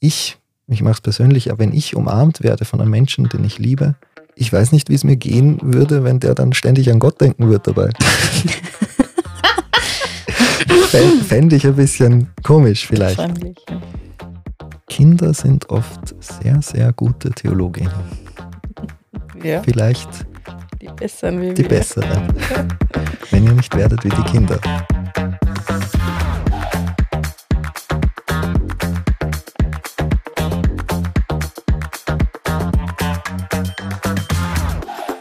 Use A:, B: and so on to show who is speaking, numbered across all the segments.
A: ich, ich mache es persönlich, aber wenn ich umarmt werde von einem Menschen, den ich liebe, ich weiß nicht, wie es mir gehen würde, wenn der dann ständig an Gott denken würde dabei. Fände ich ein bisschen komisch vielleicht. Kinder sind oft sehr, sehr gute Theologinnen. Ja. Vielleicht
B: die besseren
A: die besseren. Wenn ihr nicht werdet wie die Kinder.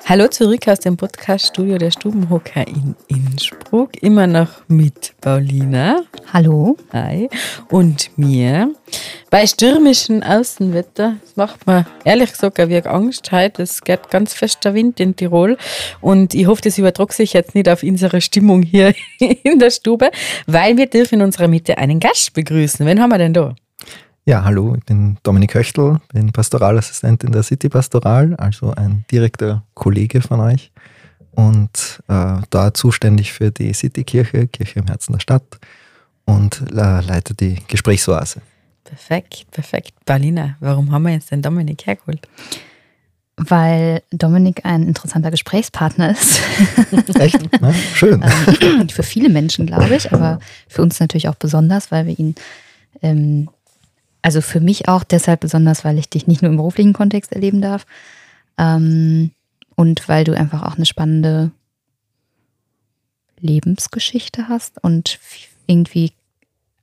B: Hallo zurück aus dem Podcast-Studio der Stubenhocker in Innsbruck. Immer noch mit Paulina.
C: Hallo.
B: Hi. Und mir. Bei stürmischem Außenwetter, das macht mir ehrlich gesagt auch wirklich Angst heute. Es geht ganz fester Wind in Tirol. Und ich hoffe, das übertrug sich jetzt nicht auf unsere Stimmung hier in der Stube, weil wir dürfen in unserer Mitte einen Gast begrüßen. Wen haben wir denn da?
A: Ja, hallo, ich bin Dominik Höchtl, bin Pastoralassistent in der City Pastoral, also ein direkter Kollege von euch und äh, da zuständig für die Citykirche, Kirche im Herzen der Stadt und äh, leite die Gesprächsoase.
B: Perfekt, perfekt. Paulina, warum haben wir jetzt den Dominik hergeholt?
C: Weil Dominik ein interessanter Gesprächspartner ist.
A: Echt? Na, schön.
C: ähm, für viele Menschen, glaube ich, aber für uns natürlich auch besonders, weil wir ihn ähm, also für mich auch deshalb besonders, weil ich dich nicht nur im beruflichen Kontext erleben darf ähm, und weil du einfach auch eine spannende Lebensgeschichte hast und irgendwie,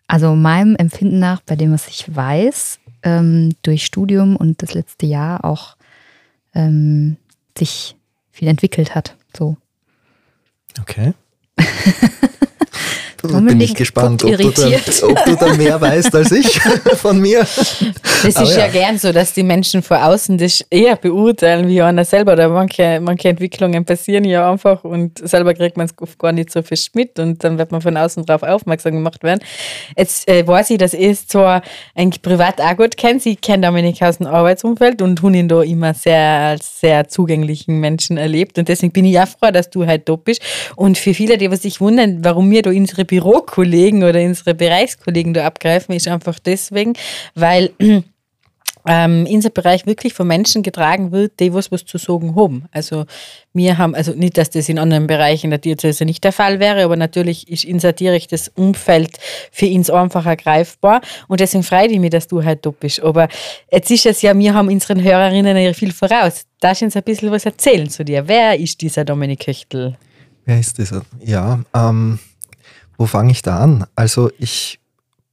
C: also meinem Empfinden nach, bei dem, was ich weiß, ähm, durch Studium und das letzte Jahr auch ähm, sich viel entwickelt hat. So.
A: Okay. bin ich gespannt, ob du, da, ob du, da, mehr weißt als ich von mir.
B: Das ist ja. ja. gern so, dass die Menschen vor außen das eher beurteilen wie einer selber. Oder manche, manche Entwicklungen passieren ja einfach und selber kriegt man es oft gar nicht so fest mit und dann wird man von außen darauf aufmerksam gemacht werden. Jetzt äh, weiß ich, dass ich zwar eigentlich privat auch gut kenne. Sie kennen Dominik aus dem Arbeitsumfeld und habe ihn da immer sehr als sehr zugänglichen Menschen erlebt. Und deswegen bin ich auch froh, dass du halt da bist. Und für viele, die sich wundern, warum wir da unsere Bürokollegen oder unsere Bereichskollegen da abgreifen, ist einfach deswegen, weil ähm, unser Bereich wirklich von Menschen getragen wird, die was, was zu sagen haben. Also wir haben, also nicht, dass das in anderen Bereichen der Diözese nicht der Fall wäre, aber natürlich ist unser direktes Umfeld für uns einfacher greifbar und deswegen freue ich mich, dass du halt da bist. Aber jetzt ist es ja, wir haben unseren Hörerinnen ja viel voraus. Darfst du uns ein bisschen was erzählen zu dir? Wer ist dieser Dominik Köchtel?
A: Wer ist dieser? Ja, ähm, wo fange ich da an? Also ich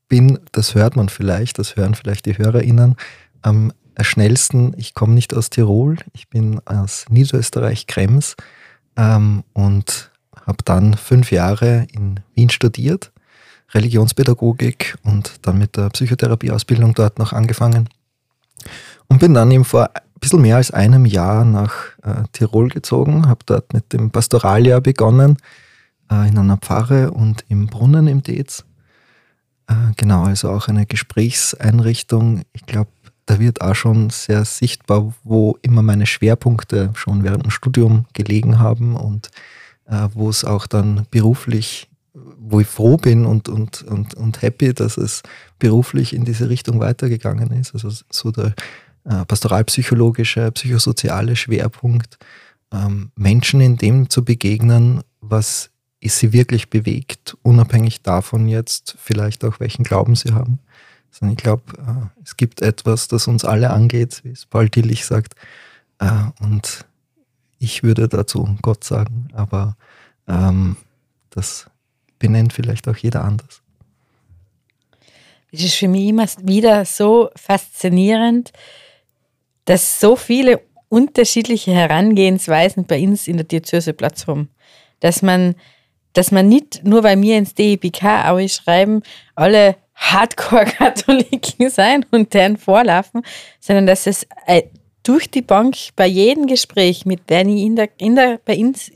A: bin, das hört man vielleicht, das hören vielleicht die HörerInnen, am schnellsten, ich komme nicht aus Tirol, ich bin aus Niederösterreich, Krems ähm, und habe dann fünf Jahre in Wien studiert, Religionspädagogik und dann mit der Psychotherapieausbildung dort noch angefangen und bin dann eben vor ein bisschen mehr als einem Jahr nach äh, Tirol gezogen, habe dort mit dem Pastoraljahr begonnen, äh, in einer Pfarre und im Brunnen im Dez. Äh, genau, also auch eine Gesprächseinrichtung. Ich glaube, da wird auch schon sehr sichtbar, wo immer meine Schwerpunkte schon während dem Studium gelegen haben und äh, wo es auch dann beruflich, wo ich froh bin und, und, und, und happy, dass es beruflich in diese Richtung weitergegangen ist. Also so der äh, pastoralpsychologische, psychosoziale Schwerpunkt, ähm, Menschen in dem zu begegnen, was ist sie wirklich bewegt, unabhängig davon jetzt vielleicht auch, welchen Glauben sie haben. Sondern ich glaube, äh, es gibt etwas, das uns alle angeht, wie es Paul Tillich sagt. Äh, und ich würde dazu Gott sagen, aber ähm, das benennt vielleicht auch jeder anders.
B: Es ist für mich immer wieder so faszinierend, dass so viele unterschiedliche Herangehensweisen bei uns in der Diözese Platz haben. Dass man dass man nicht nur bei mir ins DEBK schreiben, alle Hardcore-Katholiken sein und deren vorlaufen, sondern dass es äh, durch die Bank bei jedem Gespräch, mit dem ich in der, in der, bei uns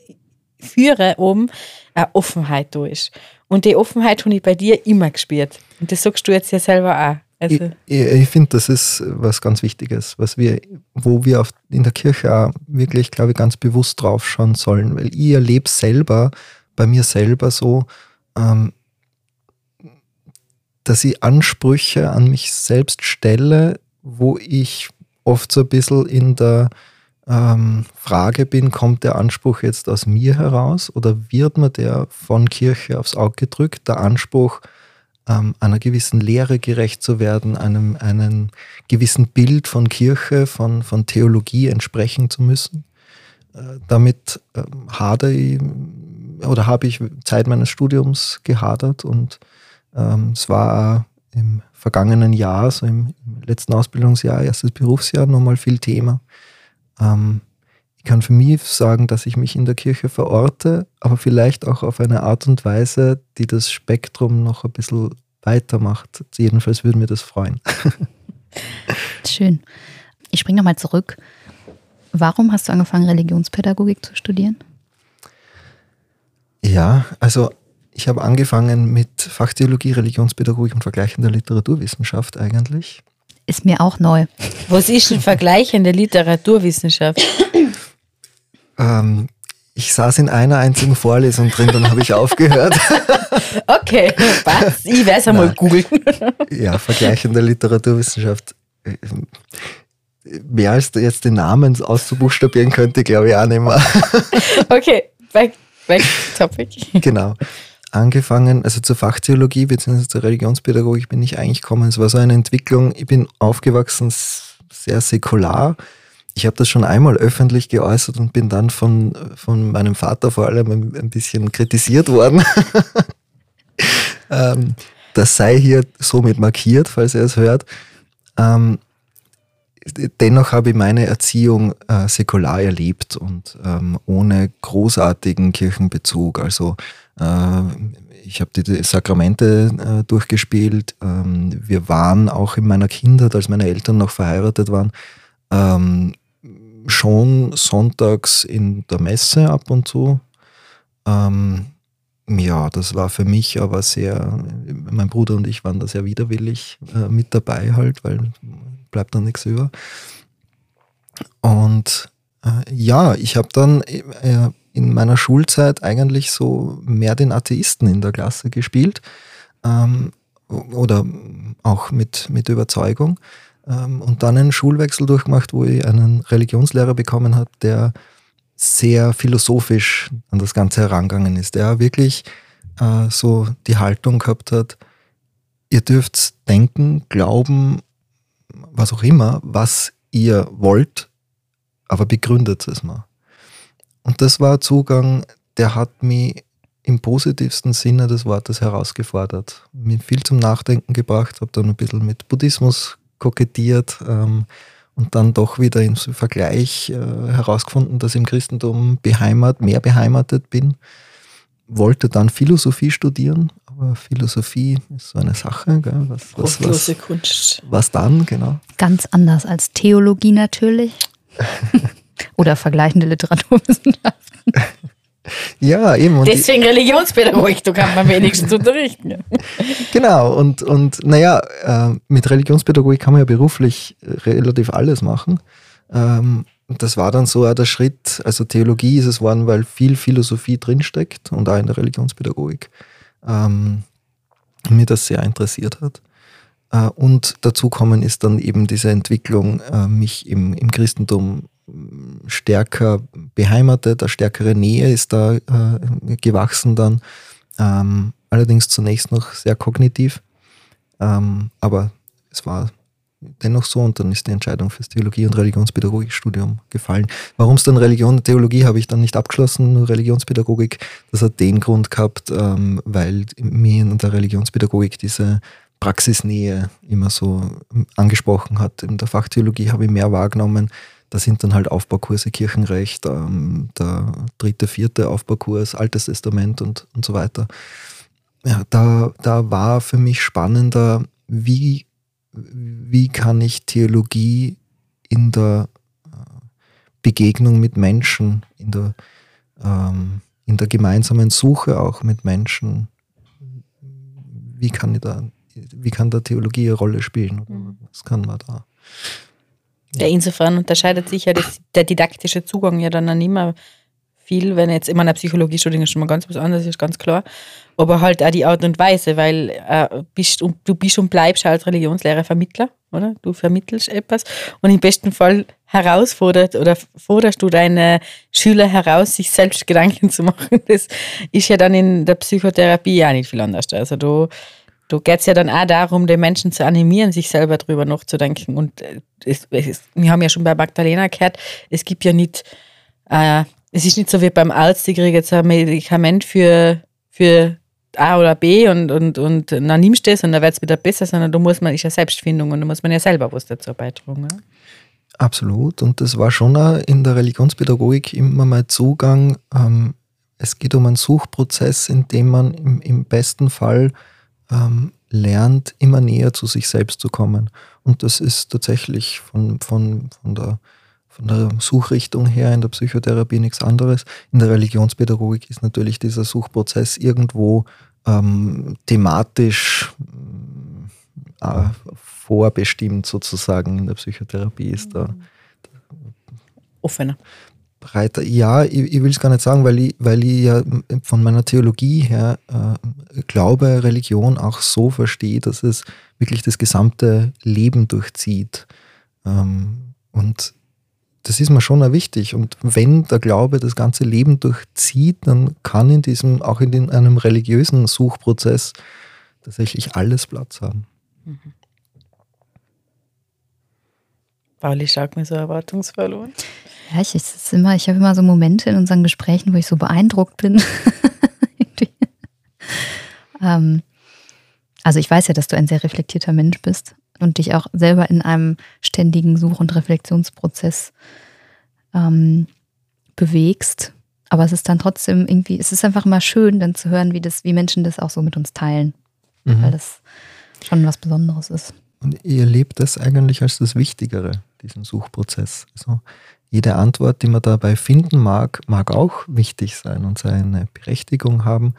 B: führe, oben eine Offenheit da ist. Und die Offenheit habe ich bei dir immer gespürt. Und das sagst du jetzt ja selber auch.
A: Also ich, ich finde, das ist was ganz Wichtiges, was wir, wo wir auf, in der Kirche auch wirklich, glaube ich, ganz bewusst drauf schauen sollen, weil ich erlebe selber bei mir selber so, ähm, dass ich Ansprüche an mich selbst stelle, wo ich oft so ein bisschen in der ähm, Frage bin, kommt der Anspruch jetzt aus mir heraus oder wird mir der von Kirche aufs Auge gedrückt, der Anspruch, ähm, einer gewissen Lehre gerecht zu werden, einem, einem gewissen Bild von Kirche, von, von Theologie entsprechen zu müssen. Äh, damit ähm, hadere ich oder habe ich Zeit meines Studiums gehadert und ähm, es war im vergangenen Jahr, so im, im, letzten Ausbildungsjahr, erstes Berufsjahr, nochmal viel Thema. Ähm, ich kann für mich sagen, dass ich mich in der Kirche verorte, aber vielleicht auch auf eine Art und Weise, die das Spektrum noch ein bisschen weitermacht. Jedenfalls würde mir das freuen.
C: Schön. Ich springe nochmal zurück. Warum hast du angefangen, Religionspädagogik zu studieren?
A: Ja, also ich habe angefangen mit Fachtheologie, Religionspädagogik und vergleichender Literaturwissenschaft eigentlich.
C: Ist mir auch neu.
B: Was ist denn vergleichende Literaturwissenschaft?
A: ähm, ich saß in einer einzigen Vorlesung drin, dann habe ich aufgehört.
B: okay, was? Ich werde es einmal googeln.
A: ja, vergleichende Literaturwissenschaft. Mehr als jetzt den Namen auszubuchstabieren könnte, glaube ich auch nicht mehr.
B: okay, back, topic.
A: Genau angefangen, also zur Fachtheologie bzw. zur Religionspädagogik bin ich eigentlich gekommen. Es war so eine Entwicklung, ich bin aufgewachsen sehr säkular. Ich habe das schon einmal öffentlich geäußert und bin dann von, von meinem Vater vor allem ein bisschen kritisiert worden. ähm, das sei hier somit markiert, falls er es hört. Ähm, dennoch habe ich meine Erziehung äh, säkular erlebt und ähm, ohne großartigen Kirchenbezug. Also äh, ich habe die Sakramente äh, durchgespielt. Ähm, wir waren auch in meiner Kindheit, als meine Eltern noch verheiratet waren, ähm, schon sonntags in der Messe ab und zu. Ähm, ja, das war für mich aber sehr, mein Bruder und ich waren da sehr widerwillig äh, mit dabei halt, weil bleibt dann nichts über. Und äh, ja, ich habe dann äh, in meiner Schulzeit eigentlich so mehr den Atheisten in der Klasse gespielt ähm, oder auch mit, mit Überzeugung ähm, und dann einen Schulwechsel durchgemacht, wo ich einen Religionslehrer bekommen habe, der sehr philosophisch an das Ganze herangegangen ist, der wirklich äh, so die Haltung gehabt hat, ihr dürft denken, glauben, was auch immer, was ihr wollt, aber begründet es mal. Und das war ein Zugang, der hat mich im positivsten Sinne des Wortes herausgefordert, mich viel zum Nachdenken gebracht, habe dann ein bisschen mit Buddhismus kokettiert ähm, und dann doch wieder im Vergleich äh, herausgefunden, dass ich im Christentum beheimat, mehr beheimatet bin. Wollte dann Philosophie studieren, aber Philosophie ist so eine Sache. Gell? Was, was, was,
B: Kunst.
A: Was dann, genau.
C: Ganz anders als Theologie natürlich. Oder vergleichende Literaturwissenschaften.
A: Ja, eben.
B: Und Deswegen Religionspädagogik, du kannst man wenigstens unterrichten.
A: Genau, und, und naja, äh, mit Religionspädagogik kann man ja beruflich relativ alles machen. Ähm, das war dann so auch der Schritt, also Theologie ist es worden, weil viel Philosophie drinsteckt und auch in der Religionspädagogik ähm, mir das sehr interessiert hat. Äh, und dazu kommen ist dann eben diese Entwicklung, äh, mich im, im Christentum stärker beheimatet, eine stärkere Nähe ist da äh, gewachsen dann. Ähm, allerdings zunächst noch sehr kognitiv. Ähm, aber es war dennoch so und dann ist die Entscheidung fürs Theologie- und Religionspädagogikstudium gefallen. Warum es dann Religion und Theologie habe ich dann nicht abgeschlossen, nur Religionspädagogik. Das hat den Grund gehabt, ähm, weil mir in der Religionspädagogik diese Praxisnähe immer so angesprochen hat. In der Fachtheologie habe ich mehr wahrgenommen, da sind dann halt Aufbaukurse Kirchenrecht, ähm, der dritte, vierte Aufbaukurs, Altes Testament und, und so weiter. Ja, da, da war für mich spannender, wie, wie kann ich Theologie in der äh, Begegnung mit Menschen, in der, ähm, in der gemeinsamen Suche auch mit Menschen, wie kann, ich da, wie kann da Theologie eine Rolle spielen? Mhm. Was kann man da?
B: Ja, insofern unterscheidet sich ja das, der didaktische Zugang ja dann auch immer viel, wenn jetzt immer eine Psychologiestudium ist schon mal ganz was anderes, ist ganz klar. Aber halt auch die Art und Weise, weil äh, bist, du bist und bleibst als Religionslehrer Vermittler, oder? Du vermittelst etwas und im besten Fall herausfordert oder forderst du deine Schüler heraus, sich selbst Gedanken zu machen. Das ist ja dann in der Psychotherapie ja nicht viel anders. Also du, du geht es ja dann auch darum, den Menschen zu animieren, sich selber darüber nachzudenken. Und äh, es, es, wir haben ja schon bei Magdalena gehört, es gibt ja nicht, äh, es ist nicht so wie beim Arzt, die kriegen jetzt ein Medikament für, für A oder B und, und, und dann nimmst du das und dann wird es wieder besser, sondern da muss man, ist ja Selbstfindung und da muss man ja selber was dazu beitragen. Ja?
A: Absolut. Und das war schon in der Religionspädagogik immer mein Zugang. Ähm, es geht um einen Suchprozess, in dem man im, im besten Fall ähm, lernt, immer näher zu sich selbst zu kommen. Und das ist tatsächlich von, von, von, der, von der Suchrichtung her in der Psychotherapie nichts anderes. In der Religionspädagogik ist natürlich dieser Suchprozess irgendwo ähm, thematisch äh, vorbestimmt sozusagen. In der Psychotherapie ist da
B: offener.
A: Breiter. Ja, ich, ich will es gar nicht sagen, weil ich, weil ich ja von meiner Theologie her äh, Glaube, Religion auch so verstehe, dass es wirklich das gesamte Leben durchzieht. Ähm, und das ist mir schon auch wichtig. Und wenn der Glaube das ganze Leben durchzieht, dann kann in diesem, auch in den, einem religiösen Suchprozess tatsächlich alles Platz haben. Mhm.
B: Pauli schaut mir so erwartungsvoll an.
C: Ja, ich, ich, immer, ich habe immer so Momente in unseren Gesprächen, wo ich so beeindruckt bin. ähm, also ich weiß ja, dass du ein sehr reflektierter Mensch bist und dich auch selber in einem ständigen Such- und Reflexionsprozess ähm, bewegst. Aber es ist dann trotzdem irgendwie, es ist einfach immer schön, dann zu hören, wie, das, wie Menschen das auch so mit uns teilen. Mhm. Weil das schon was Besonderes ist.
A: Und ihr erlebt das eigentlich als das Wichtigere, diesen Suchprozess. Also jede Antwort, die man dabei finden mag, mag auch wichtig sein und seine Berechtigung haben.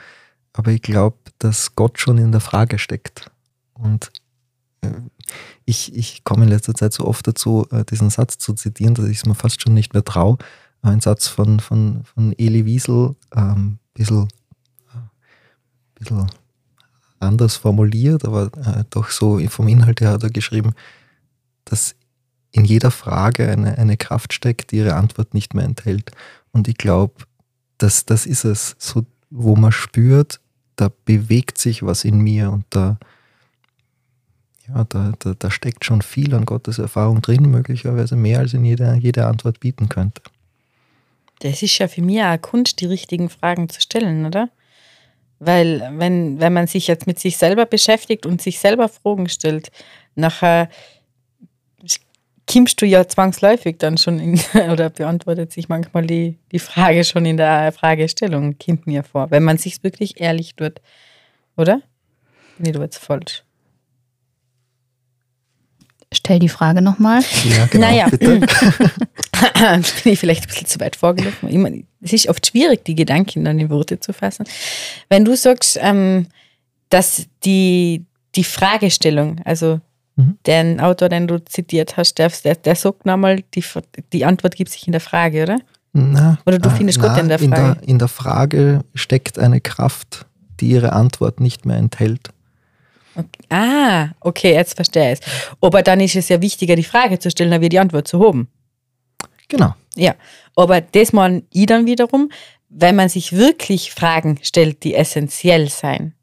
A: Aber ich glaube, dass Gott schon in der Frage steckt. Und äh, ich, ich komme in letzter Zeit so oft dazu, äh, diesen Satz zu zitieren, dass ich es mir fast schon nicht mehr traue. Ein Satz von, von, von Eli Wiesel, ähm, bisschen, äh, bisschen anders formuliert, aber äh, doch so vom Inhalt her hat er geschrieben, dass in jeder Frage eine, eine Kraft steckt, die ihre Antwort nicht mehr enthält. Und ich glaube, dass das ist es, so, wo man spürt, da bewegt sich was in mir und da, ja, da, da, da steckt schon viel an Gottes Erfahrung drin, möglicherweise mehr als in jeder, jede Antwort bieten könnte.
B: Das ist ja für mich auch Kunst, die richtigen Fragen zu stellen, oder? Weil wenn, wenn man sich jetzt mit sich selber beschäftigt und sich selber Fragen stellt, nachher kommst du ja zwangsläufig dann schon in, oder beantwortet sich manchmal die, die Frage schon in der Fragestellung, kommt mir vor, wenn man sich wirklich ehrlich tut. Oder? Nee, du jetzt falsch.
C: Stell die Frage nochmal.
A: Ja, genau. Naja,
B: bin ich vielleicht ein bisschen zu weit vorgelaufen. Ich meine, es ist oft schwierig, die Gedanken dann in Worte zu fassen. Wenn du sagst, ähm, dass die, die Fragestellung, also mhm. den Autor, den du zitiert hast, der, der, der sagt nochmal, die, die Antwort gibt sich in der Frage, oder?
A: Na,
B: oder du findest na, Gott in der Frage?
A: In der, in der Frage steckt eine Kraft, die ihre Antwort nicht mehr enthält.
B: Okay. Ah, okay, jetzt verstehe ich es. Aber dann ist es ja wichtiger, die Frage zu stellen, als wie die Antwort zu haben.
A: Genau.
B: Ja, aber das meine ich dann wiederum, wenn man sich wirklich Fragen stellt, die essentiell sein,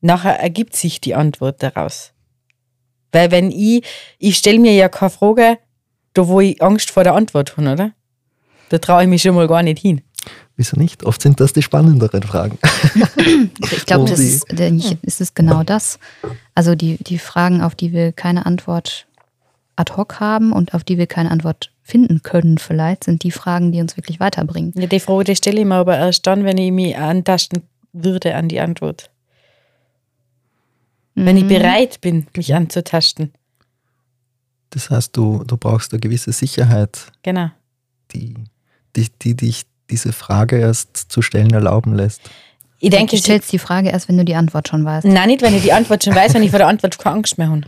B: nachher ergibt sich die Antwort daraus. Weil wenn ich, ich stelle mir ja keine Frage, da wo ich Angst vor der Antwort habe, oder? Da traue ich mich schon mal gar nicht hin.
A: Wieso nicht? Oft sind das die spannenderen Fragen.
C: ich glaube, das ist, ist es genau das. Also die, die Fragen, auf die wir keine Antwort ad hoc haben und auf die wir keine Antwort finden können, vielleicht, sind die Fragen, die uns wirklich weiterbringen.
B: Ja, die Frage die stelle ich mir aber erst dann, wenn ich mich antasten würde an die Antwort. Mhm. Wenn ich mhm. bereit bin, mich anzutasten.
A: Das heißt, du, du brauchst eine gewisse Sicherheit,
B: genau.
A: die, die, die dich diese Frage erst zu stellen erlauben lässt.
C: Ich denke, du stellst die Frage erst, wenn du die Antwort schon weißt.
B: Nein, nicht, wenn ich die Antwort schon weiß, wenn ich vor der Antwort keine Angst mehr habe.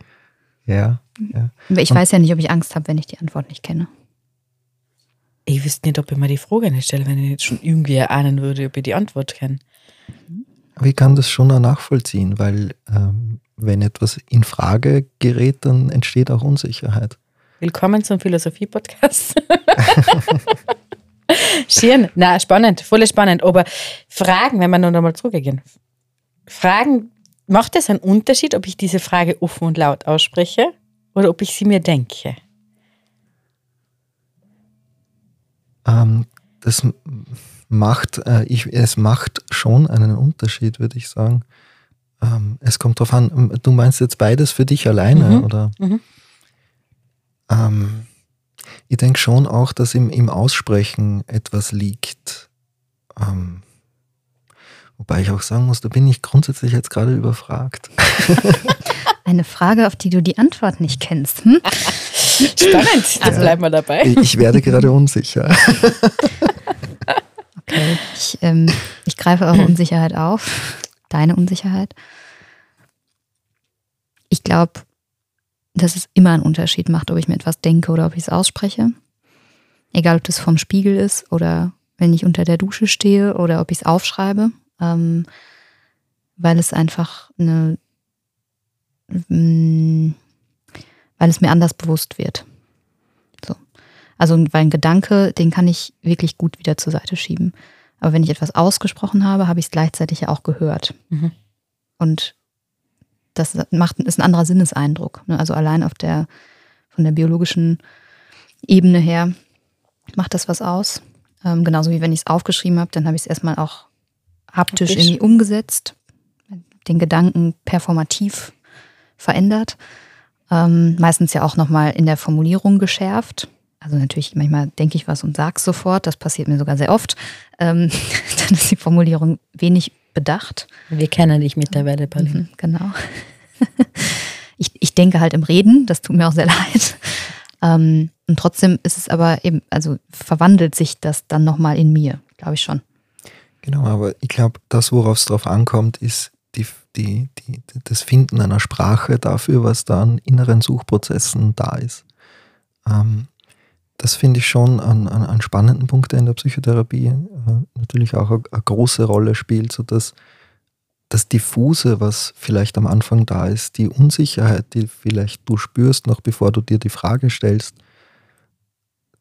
A: Ja, ja.
C: Ich Und weiß ja nicht, ob ich Angst habe, wenn ich die Antwort nicht kenne.
B: Ich wüsste nicht, ob ich mir die Frage nicht stelle, wenn ich jetzt schon irgendwie erahnen würde, ob ich die Antwort kenne.
A: Aber ich kann das schon auch nachvollziehen, weil ähm, wenn etwas in Frage gerät, dann entsteht auch Unsicherheit.
B: Willkommen zum Philosophie-Podcast. Schön, na spannend, voll spannend. Aber Fragen, wenn wir noch einmal zurückgehen, Fragen, macht es einen Unterschied, ob ich diese Frage offen und laut ausspreche oder ob ich sie mir denke?
A: Ähm, das macht, äh, ich, es macht schon einen Unterschied, würde ich sagen. Ähm, es kommt darauf an, du meinst jetzt beides für dich alleine, mhm. oder? Mhm. Ähm, ich denke schon auch, dass im, im Aussprechen etwas liegt. Ähm, wobei ich auch sagen muss, da bin ich grundsätzlich jetzt gerade überfragt.
C: Eine Frage, auf die du die Antwort nicht kennst. Hm?
B: Spannend, dann bleiben wir dabei.
A: Ich werde gerade unsicher.
C: Okay, ich, ähm, ich greife eure Unsicherheit auf, deine Unsicherheit. Ich glaube, dass es immer einen Unterschied macht, ob ich mir etwas denke oder ob ich es ausspreche. Egal, ob das vom Spiegel ist oder wenn ich unter der Dusche stehe oder ob ich es aufschreibe, ähm, weil es einfach eine Mm, weil es mir anders bewusst wird. So. Also, weil ein Gedanke, den kann ich wirklich gut wieder zur Seite schieben. Aber wenn ich etwas ausgesprochen habe, habe ich es gleichzeitig ja auch gehört. Mhm. Und das macht, ist ein anderer Sinneseindruck. Ne? Also allein auf der, von der biologischen Ebene her macht das was aus. Ähm, genauso wie wenn ich es aufgeschrieben habe, dann habe ich es erstmal auch haptisch, haptisch irgendwie umgesetzt, den Gedanken performativ verändert. Ähm, meistens ja auch nochmal in der Formulierung geschärft. Also natürlich, manchmal denke ich was und sage es sofort. Das passiert mir sogar sehr oft. Ähm, dann ist die Formulierung wenig bedacht.
B: Wir kennen dich mittlerweile, Pauline.
C: Mhm, genau. ich, ich denke halt im Reden, das tut mir auch sehr leid. Ähm, und trotzdem ist es aber eben, also verwandelt sich das dann nochmal in mir, glaube ich schon.
A: Genau, aber ich glaube, das, worauf es drauf ankommt, ist die, die, die, das Finden einer Sprache dafür, was da an inneren Suchprozessen da ist. Ähm, das finde ich schon einen, einen, spannenden Punkt, der in der Psychotherapie äh, natürlich auch eine, große Rolle spielt, so dass das Diffuse, was vielleicht am Anfang da ist, die Unsicherheit, die vielleicht du spürst, noch bevor du dir die Frage stellst,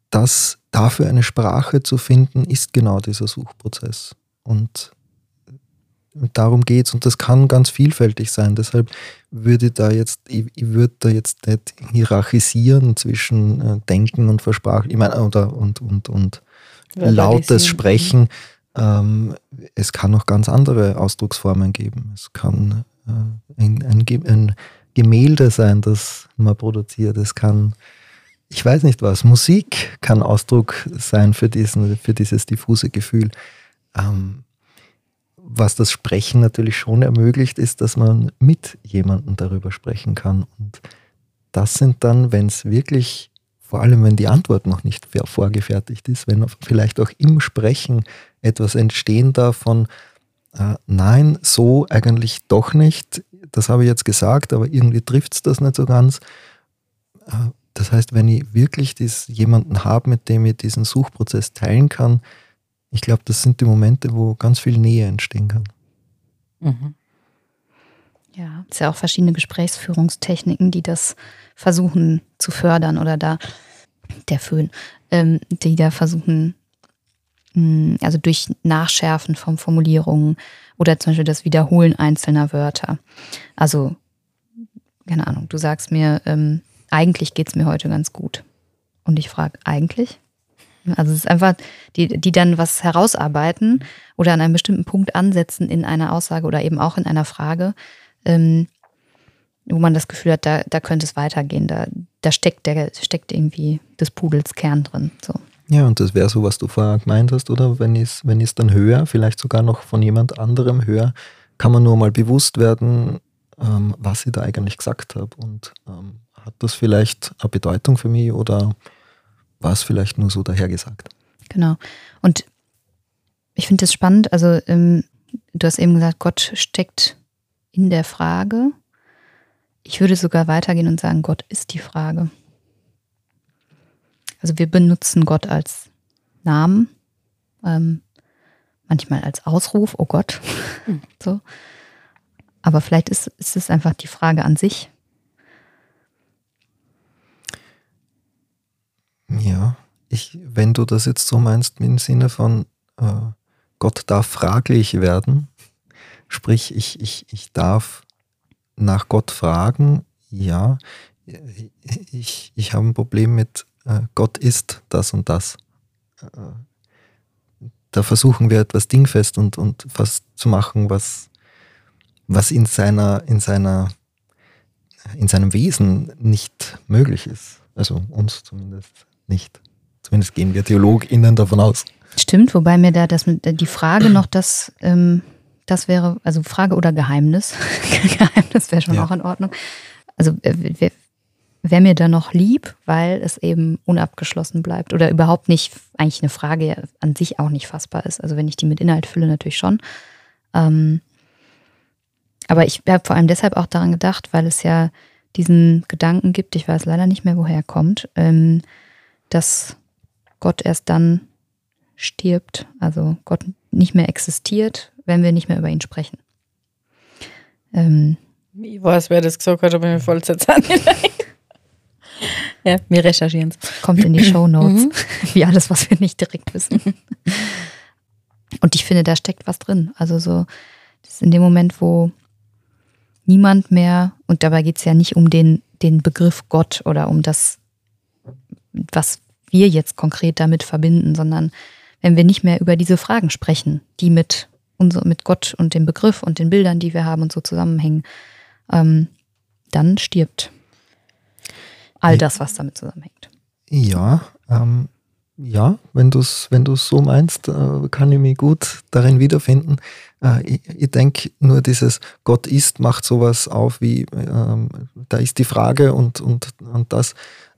A: das dafür eine Sprache zu finden, ist genau dieser Suchprozess. Und darum geht es und das kann ganz vielfältig sein. Deshalb würde da jetzt, ich, ich würde da jetzt nicht hierarchisieren zwischen äh, Denken und Versprachen, ich meine, oder und, und, und lautes Sprechen. Ähm, es kann auch ganz andere Ausdrucksformen geben. Es kann äh, ein, ein, ein Gemälde sein, das man produziert. Es kann ich weiß nicht was, Musik kann Ausdruck sein für, diesen, für dieses diffuse Gefühl. Ähm, was das Sprechen natürlich schon ermöglicht, ist, dass man mit jemandem darüber sprechen kann. Und das sind dann, wenn es wirklich, vor allem wenn die Antwort noch nicht vorgefertigt ist, wenn vielleicht auch im Sprechen etwas entstehen darf von, äh, nein, so eigentlich doch nicht, das habe ich jetzt gesagt, aber irgendwie trifft es das nicht so ganz. Äh, das heißt, wenn ich wirklich dies, jemanden habe, mit dem ich diesen Suchprozess teilen kann, ich glaube, das sind die Momente, wo ganz viel Nähe entstehen kann.
C: Mhm. Ja, es sind ja auch verschiedene Gesprächsführungstechniken, die das versuchen zu fördern oder da, der Föhn, ähm, die da versuchen, mh, hm, also durch Nachschärfen von Formulierungen oder zum Beispiel das Wiederholen einzelner Wörter. Also, keine Ahnung, du sagst mir, ähm, eigentlich geht es mir heute ganz gut. Und ich frage, eigentlich? Also es ist einfach, die, die dann was herausarbeiten oder an einem bestimmten Punkt ansetzen in einer Aussage oder eben auch in einer Frage, ähm, wo man das Gefühl hat, da, da könnte es weitergehen. Da, da steckt, der, steckt irgendwie des Pudels Kern drin. So.
A: Ja, und das wäre so, was du vorher gemeint hast, oder? Wenn ich es wenn dann höre, vielleicht sogar noch von jemand anderem höre, kann man nur mal bewusst werden, ähm, was ich da eigentlich gesagt habe. Und ähm, hat das vielleicht eine Bedeutung für mich oder war es vielleicht nur so dahergesagt.
C: Genau. Und ich finde das spannend. Also, ähm, du hast eben gesagt, Gott steckt in der Frage. Ich würde sogar weitergehen und sagen, Gott ist die Frage. Also wir benutzen Gott als Namen, ähm, manchmal als Ausruf, oh Gott. So. Aber vielleicht ist, ist es einfach die Frage an sich.
A: Ja, ich, wenn du das jetzt so meinst, im Sinne von äh, Gott darf fraglich werden, sprich, ich, ich, ich darf nach Gott fragen, ja, ich, ich habe ein Problem mit äh, Gott ist das und das. Äh, da versuchen wir etwas dingfest und, und was zu machen, was, was in seiner, in seiner, in seinem Wesen nicht möglich ist. Also uns zumindest nicht. Zumindest gehen wir TheologInnen davon aus.
C: Stimmt, wobei mir da das mit, die Frage noch, das, ähm, das wäre, also Frage oder Geheimnis. Geheimnis wäre schon ja. auch in Ordnung. Also äh, wäre mir da noch lieb, weil es eben unabgeschlossen bleibt oder überhaupt nicht, eigentlich eine Frage an sich auch nicht fassbar ist. Also wenn ich die mit Inhalt fülle, natürlich schon. Ähm, aber ich habe vor allem deshalb auch daran gedacht, weil es ja diesen Gedanken gibt, ich weiß leider nicht mehr, woher er kommt, ähm, dass Gott erst dann stirbt, also Gott nicht mehr existiert, wenn wir nicht mehr über ihn sprechen.
B: Ähm, ich weiß, wer das gesagt hat, aber mir voll zerzahnte. ja, wir recherchieren es.
C: Kommt in die Show Notes, mhm. wie alles, was wir nicht direkt wissen. Und ich finde, da steckt was drin. Also so, das ist in dem Moment, wo niemand mehr, und dabei geht es ja nicht um den, den Begriff Gott oder um das, was wir jetzt konkret damit verbinden, sondern wenn wir nicht mehr über diese Fragen sprechen, die mit, unser, mit Gott und dem Begriff und den Bildern, die wir haben und so zusammenhängen, ähm, dann stirbt all das, was damit zusammenhängt.
A: Ja, ähm, ja, wenn du es wenn so meinst, äh, kann ich mich gut darin wiederfinden. Äh, ich, ich denke nur dieses Gott ist macht sowas auf wie, ähm, da ist die Frage und, und, und das.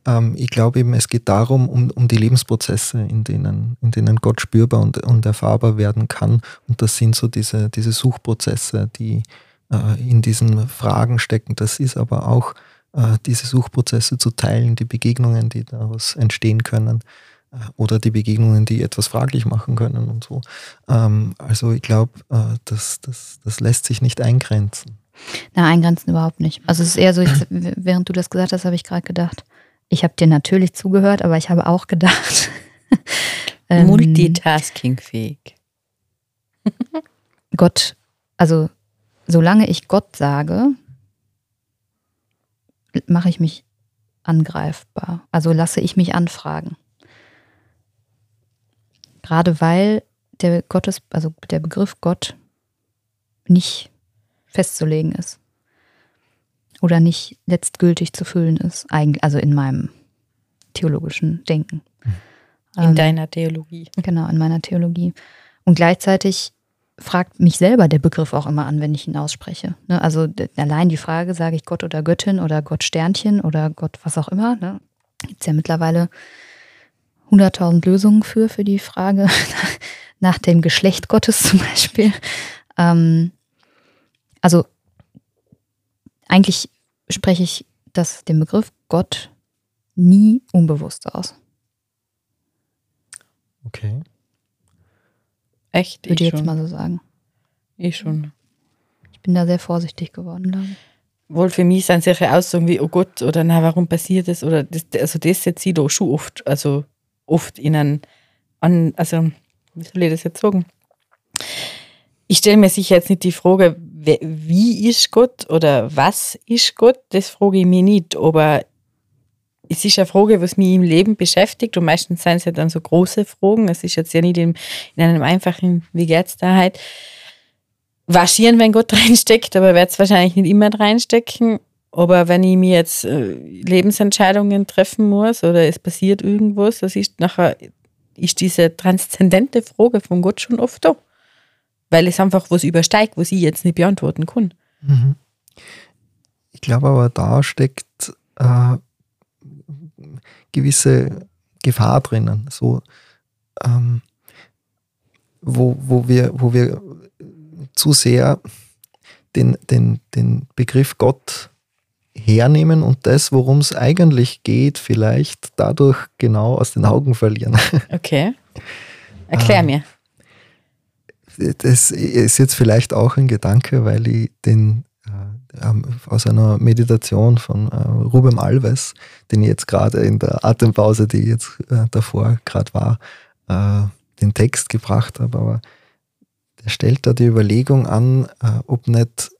A: Ähm, ich glaube eben, es geht darum, um, um die Lebensprozesse, in denen, in denen Gott spürbar und, und erfahrbar werden kann. Und das sind so diese, diese Suchprozesse, die äh, in diesen Fragen stecken. Das ist aber auch äh, diese Suchprozesse zu teilen, die Begegnungen, die daraus entstehen können äh, oder die Begegnungen, die etwas fraglich machen können und so. Ähm, also ich glaube, äh, das, das, das lässt sich nicht eingrenzen.
C: Na, eingrenzen überhaupt nicht. Also es ist eher so, ich, während du das gesagt hast, habe ich gerade gedacht, ich habe dir natürlich zugehört, aber ich habe auch gedacht.
B: ähm, Multitaskingfähig.
C: Gott, also solange ich Gott sage, mache ich mich angreifbar. Also lasse ich mich anfragen. Gerade weil der Gottes, also der Begriff Gott nicht festzulegen ist. Oder nicht letztgültig zu füllen ist, also in meinem theologischen Denken.
B: In ähm, deiner Theologie.
C: Genau, in meiner Theologie. Und gleichzeitig fragt mich selber der Begriff auch immer an, wenn ich ihn ausspreche. Ne? Also allein die Frage, sage ich Gott oder Göttin oder Gott Sternchen oder Gott was auch immer. Ne? Gibt es ja mittlerweile 100.000 Lösungen für, für die Frage nach dem Geschlecht Gottes zum Beispiel. Ähm, also eigentlich spreche ich das, den Begriff Gott nie unbewusst aus.
A: Okay.
C: Echt? Würde ich jetzt schon. mal so sagen.
B: Ich schon.
C: Ich bin da sehr vorsichtig geworden, glaube ich.
B: Wohl für mich sind solche Aussagen wie, oh Gott, oder na, warum passiert das? Oder das, also das jetzt ich da schon oft, also oft in einen, an, also, wie soll ich das jetzt sagen? Ich stelle mir sicher jetzt nicht die Frage, wie ist Gott oder was ist Gott, das frage ich mich nicht, aber es ist eine Frage, was mich im Leben beschäftigt und meistens sind es ja dann so große Fragen. Es ist jetzt ja nicht in, in einem einfachen, wie geht's da halt. Waschieren, wenn Gott reinsteckt, aber werde es wahrscheinlich nicht immer reinstecken. Aber wenn ich mir jetzt äh, Lebensentscheidungen treffen muss oder es passiert irgendwas, das ist nachher ist diese transzendente Frage von Gott schon oft da. Weil es einfach was übersteigt, was ich jetzt nicht beantworten kann. Mhm.
A: Ich glaube aber, da steckt äh, gewisse Gefahr drinnen, so, ähm, wo, wo, wir, wo wir zu sehr den, den, den Begriff Gott hernehmen und das, worum es eigentlich geht, vielleicht dadurch genau aus den Augen verlieren.
B: Okay. Erklär mir.
A: Das ist jetzt vielleicht auch ein Gedanke, weil ich den äh, aus einer Meditation von äh, Ruben Alves, den ich jetzt gerade in der Atempause, die jetzt äh, davor gerade war, den Text gebracht habe. Aber der stellt da die Überlegung an, ob nicht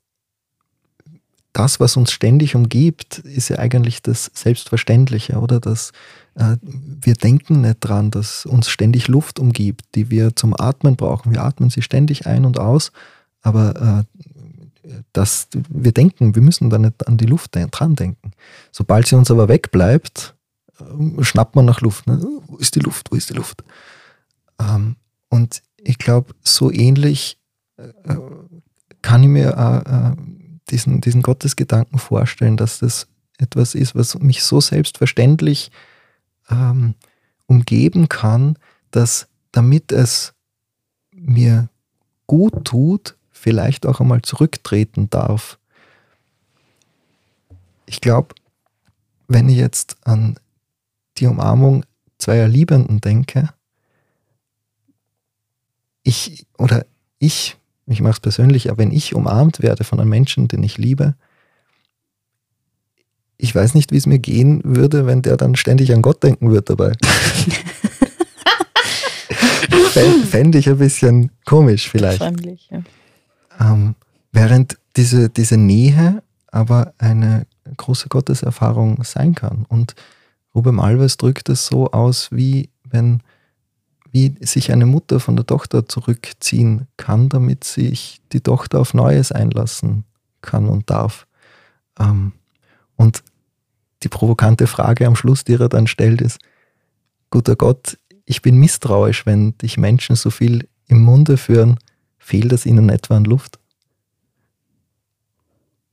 A: das, was uns ständig umgibt, ist ja eigentlich das Selbstverständliche, oder? Dass äh, wir denken nicht dran, dass uns ständig Luft umgibt, die wir zum Atmen brauchen. Wir atmen sie ständig ein und aus, aber äh, das, wir denken, wir müssen da nicht an die Luft dran denken. Sobald sie uns aber wegbleibt, äh, schnappt man nach Luft. Ne? Wo ist die Luft? Wo ist die Luft? Ähm, und ich glaube, so ähnlich äh, kann ich mir äh, diesen, diesen Gottesgedanken vorstellen, dass das etwas ist, was mich so selbstverständlich ähm, umgeben kann, dass damit es mir gut tut, vielleicht auch einmal zurücktreten darf. Ich glaube, wenn ich jetzt an die Umarmung zweier Liebenden denke, ich oder ich ich mache es persönlich, aber wenn ich umarmt werde von einem Menschen, den ich liebe, ich weiß nicht, wie es mir gehen würde, wenn der dann ständig an Gott denken würde dabei. Fände ich ein bisschen komisch vielleicht. Ja. Ähm, während diese, diese Nähe aber eine große Gotteserfahrung sein kann. Und Ruben Alves drückt es so aus, wie wenn wie sich eine Mutter von der Tochter zurückziehen kann, damit sich die Tochter auf Neues einlassen kann und darf. Ähm, und die provokante Frage am Schluss, die er dann stellt, ist, guter Gott, ich bin misstrauisch, wenn dich Menschen so viel im Munde führen, fehlt es ihnen etwa an Luft?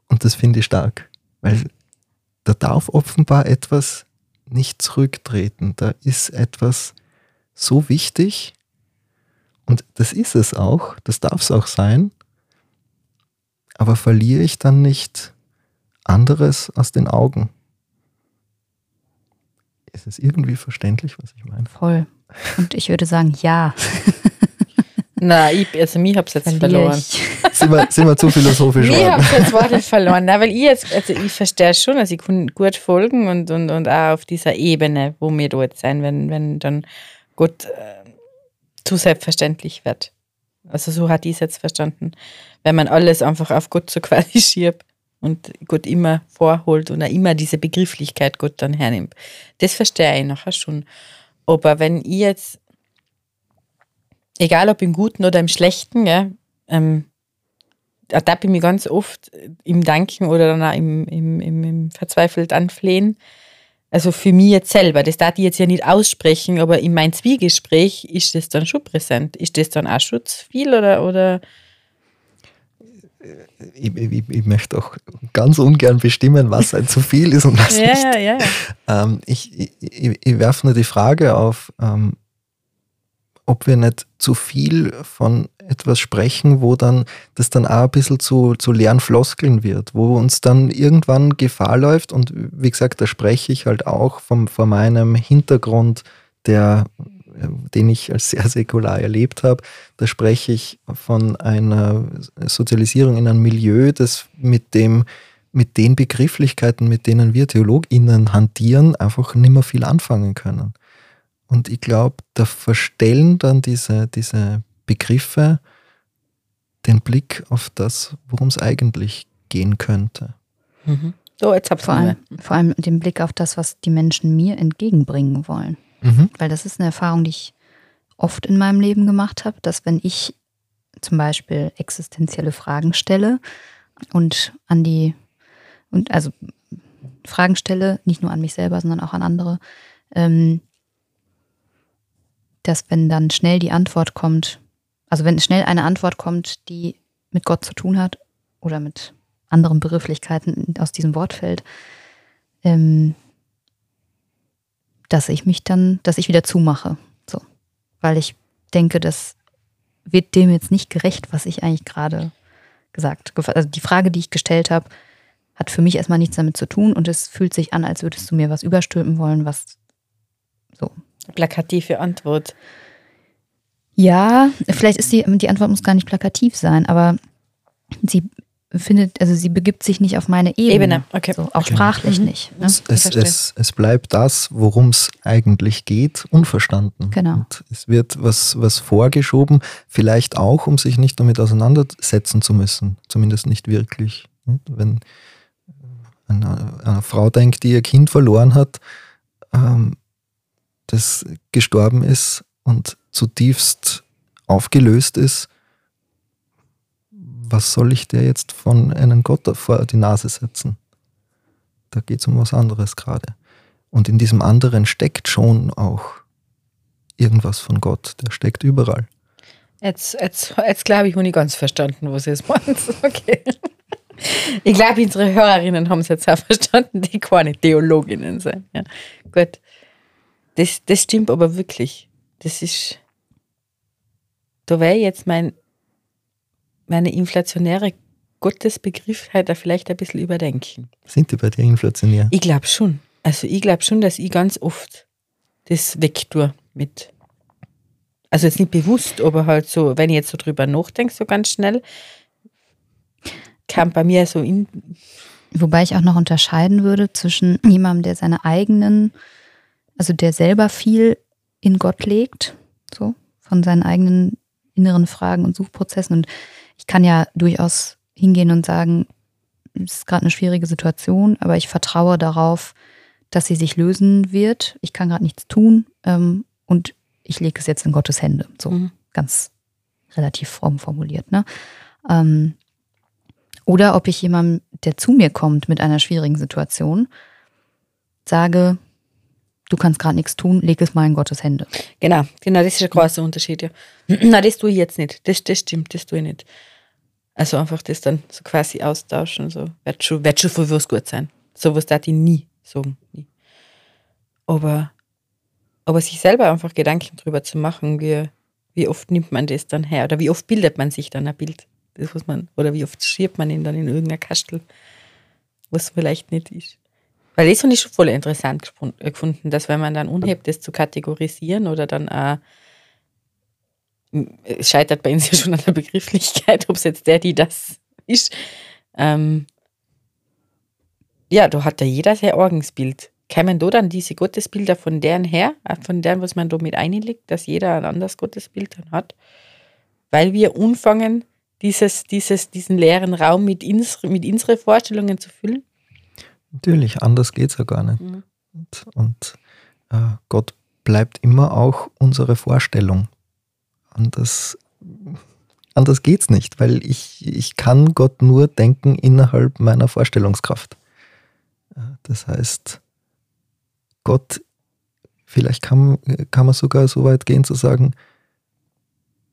A: Und das finde ich stark, weil da darf offenbar etwas nicht zurücktreten, da ist etwas, so wichtig und das ist es auch, das darf es auch sein, aber verliere ich dann nicht anderes aus den Augen? Ist es irgendwie verständlich, was ich meine?
C: Voll. Und ich würde sagen, ja.
B: Na, ich, also mich hab's jetzt Verliere verloren.
A: sind, wir, sind wir zu philosophisch
B: Ich hab's jetzt wirklich verloren. Na, weil ich jetzt, also ich verstehe schon, also ich kann gut folgen und, und, und auch auf dieser Ebene, wo wir dort sein, wenn, wenn dann Gott äh, zu selbstverständlich wird. Also so hat ich es jetzt verstanden. Wenn man alles einfach auf Gott so quasi schiebt und Gott immer vorholt und er immer diese Begrifflichkeit Gott dann hernimmt. Das verstehe ich nachher schon. Aber wenn ich jetzt, egal ob im Guten oder im Schlechten, ja, ähm, ertappe ich mich ganz oft im Danken oder dann auch im, im, im, im verzweifelt Anflehen, also für mich jetzt selber, das darf ich jetzt ja nicht aussprechen, aber in meinem Zwiegespräch ist das dann schon präsent. Ist das dann auch schon zu viel oder, oder
A: ich, ich, ich, möchte auch ganz ungern bestimmen, was ein zu viel ist und was
B: ja,
A: nicht.
B: Ja, ja.
A: Ähm, ich, ich, ich werfe nur die Frage auf, ähm, ob wir nicht zu viel von etwas sprechen, wo dann das dann auch ein bisschen zu, zu leeren Floskeln wird, wo uns dann irgendwann Gefahr läuft. Und wie gesagt, da spreche ich halt auch vom, von meinem Hintergrund, der, den ich als sehr säkular erlebt habe. Da spreche ich von einer Sozialisierung in einem Milieu, das mit dem mit den Begrifflichkeiten, mit denen wir TheologInnen hantieren, einfach nicht mehr viel anfangen können. Und ich glaube, da verstellen dann diese, diese Begriffe den Blick auf das, worum es eigentlich gehen könnte.
B: Mhm. So, jetzt hab's
C: vor, allem, vor allem den Blick auf das, was die Menschen mir entgegenbringen wollen. Mhm. Weil das ist eine Erfahrung, die ich oft in meinem Leben gemacht habe, dass wenn ich zum Beispiel existenzielle Fragen stelle und an die, und also Fragen stelle, nicht nur an mich selber, sondern auch an andere, ähm, dass wenn dann schnell die Antwort kommt, also wenn schnell eine Antwort kommt, die mit Gott zu tun hat oder mit anderen Begrifflichkeiten aus diesem Wortfeld, ähm, dass ich mich dann, dass ich wieder zumache. So. Weil ich denke, das wird dem jetzt nicht gerecht, was ich eigentlich gerade gesagt habe. Also die Frage, die ich gestellt habe, hat für mich erstmal nichts damit zu tun und es fühlt sich an, als würdest du mir was überstülpen wollen, was so.
B: Plakative Antwort.
C: Ja, vielleicht ist die, die Antwort muss gar nicht plakativ sein, aber sie findet, also sie begibt sich nicht auf meine Ebene.
B: Ebene, okay.
C: So, auch sprachlich mhm. nicht. Ne?
A: Es, es, es, es, bleibt das, worum es eigentlich geht, unverstanden.
C: Genau.
A: Und es wird was, was vorgeschoben, vielleicht auch, um sich nicht damit auseinandersetzen zu müssen. Zumindest nicht wirklich. Wenn eine, eine Frau denkt, die ihr Kind verloren hat, ähm, das gestorben ist und zutiefst aufgelöst ist, was soll ich dir jetzt von einem Gott vor die Nase setzen? Da geht es um was anderes gerade. Und in diesem anderen steckt schon auch irgendwas von Gott. Der steckt überall.
B: Jetzt, jetzt, jetzt glaube ich, habe ich ganz verstanden, was es meint. Okay. Ich glaube, unsere Hörerinnen haben es jetzt auch verstanden, die keine Theologinnen sind. Ja. Gut. Das, das stimmt aber wirklich. Das ist. Da wäre jetzt mein meine inflationäre Gottesbegriffheit da vielleicht ein bisschen überdenken.
A: Sind die bei dir inflationär?
B: Ich glaube schon. Also ich glaube schon, dass ich ganz oft das wegtue mit. Also jetzt nicht bewusst, aber halt so, wenn ich jetzt so drüber nachdenke, so ganz schnell, kam bei mir so in.
C: Wobei ich auch noch unterscheiden würde zwischen jemandem, der seine eigenen, also der selber viel in Gott legt, so von seinen eigenen inneren Fragen und Suchprozessen und ich kann ja durchaus hingehen und sagen, es ist gerade eine schwierige Situation, aber ich vertraue darauf, dass sie sich lösen wird. Ich kann gerade nichts tun ähm, und ich lege es jetzt in Gottes Hände. So mhm. ganz relativ fromm formuliert. Ne? Ähm, oder ob ich jemandem, der zu mir kommt mit einer schwierigen Situation, sage, du kannst gerade nichts tun, leg es mal in Gottes Hände.
B: Genau, genau, das ist ein großer Unterschied, ja. Nein, das tue ich jetzt nicht. Das, das stimmt, das tue ich nicht. Also einfach das dann so quasi austauschen, so wird schon, wird schon für was gut sein. So was darf ich nie sagen. Nie. Aber, aber sich selber einfach Gedanken drüber zu machen, wie, wie oft nimmt man das dann her oder wie oft bildet man sich dann ein Bild. Das was man, oder wie oft schiebt man ihn dann in irgendeiner Kastel, was vielleicht nicht ist. Weil das habe ich schon voll interessant äh, gefunden, dass wenn man dann unhebt, das zu kategorisieren oder dann auch es scheitert bei uns ja schon an der Begrifflichkeit, ob es jetzt der, die das ist. Ähm, ja, da hat ja jeder sein Orgensbild. Kämen da dann diese Gottesbilder von deren her, von deren, was man da mit einlegt, dass jeder ein anderes Gottesbild dann hat? Weil wir anfangen, dieses, dieses, diesen leeren Raum mit, ins, mit unseren Vorstellungen zu füllen?
A: Natürlich, anders geht es ja gar nicht. Mhm. Und, und äh, Gott bleibt immer auch unsere Vorstellung. Anders, anders es nicht, weil ich, ich kann Gott nur denken innerhalb meiner Vorstellungskraft. Das heißt, Gott, vielleicht kann, kann man sogar so weit gehen zu sagen,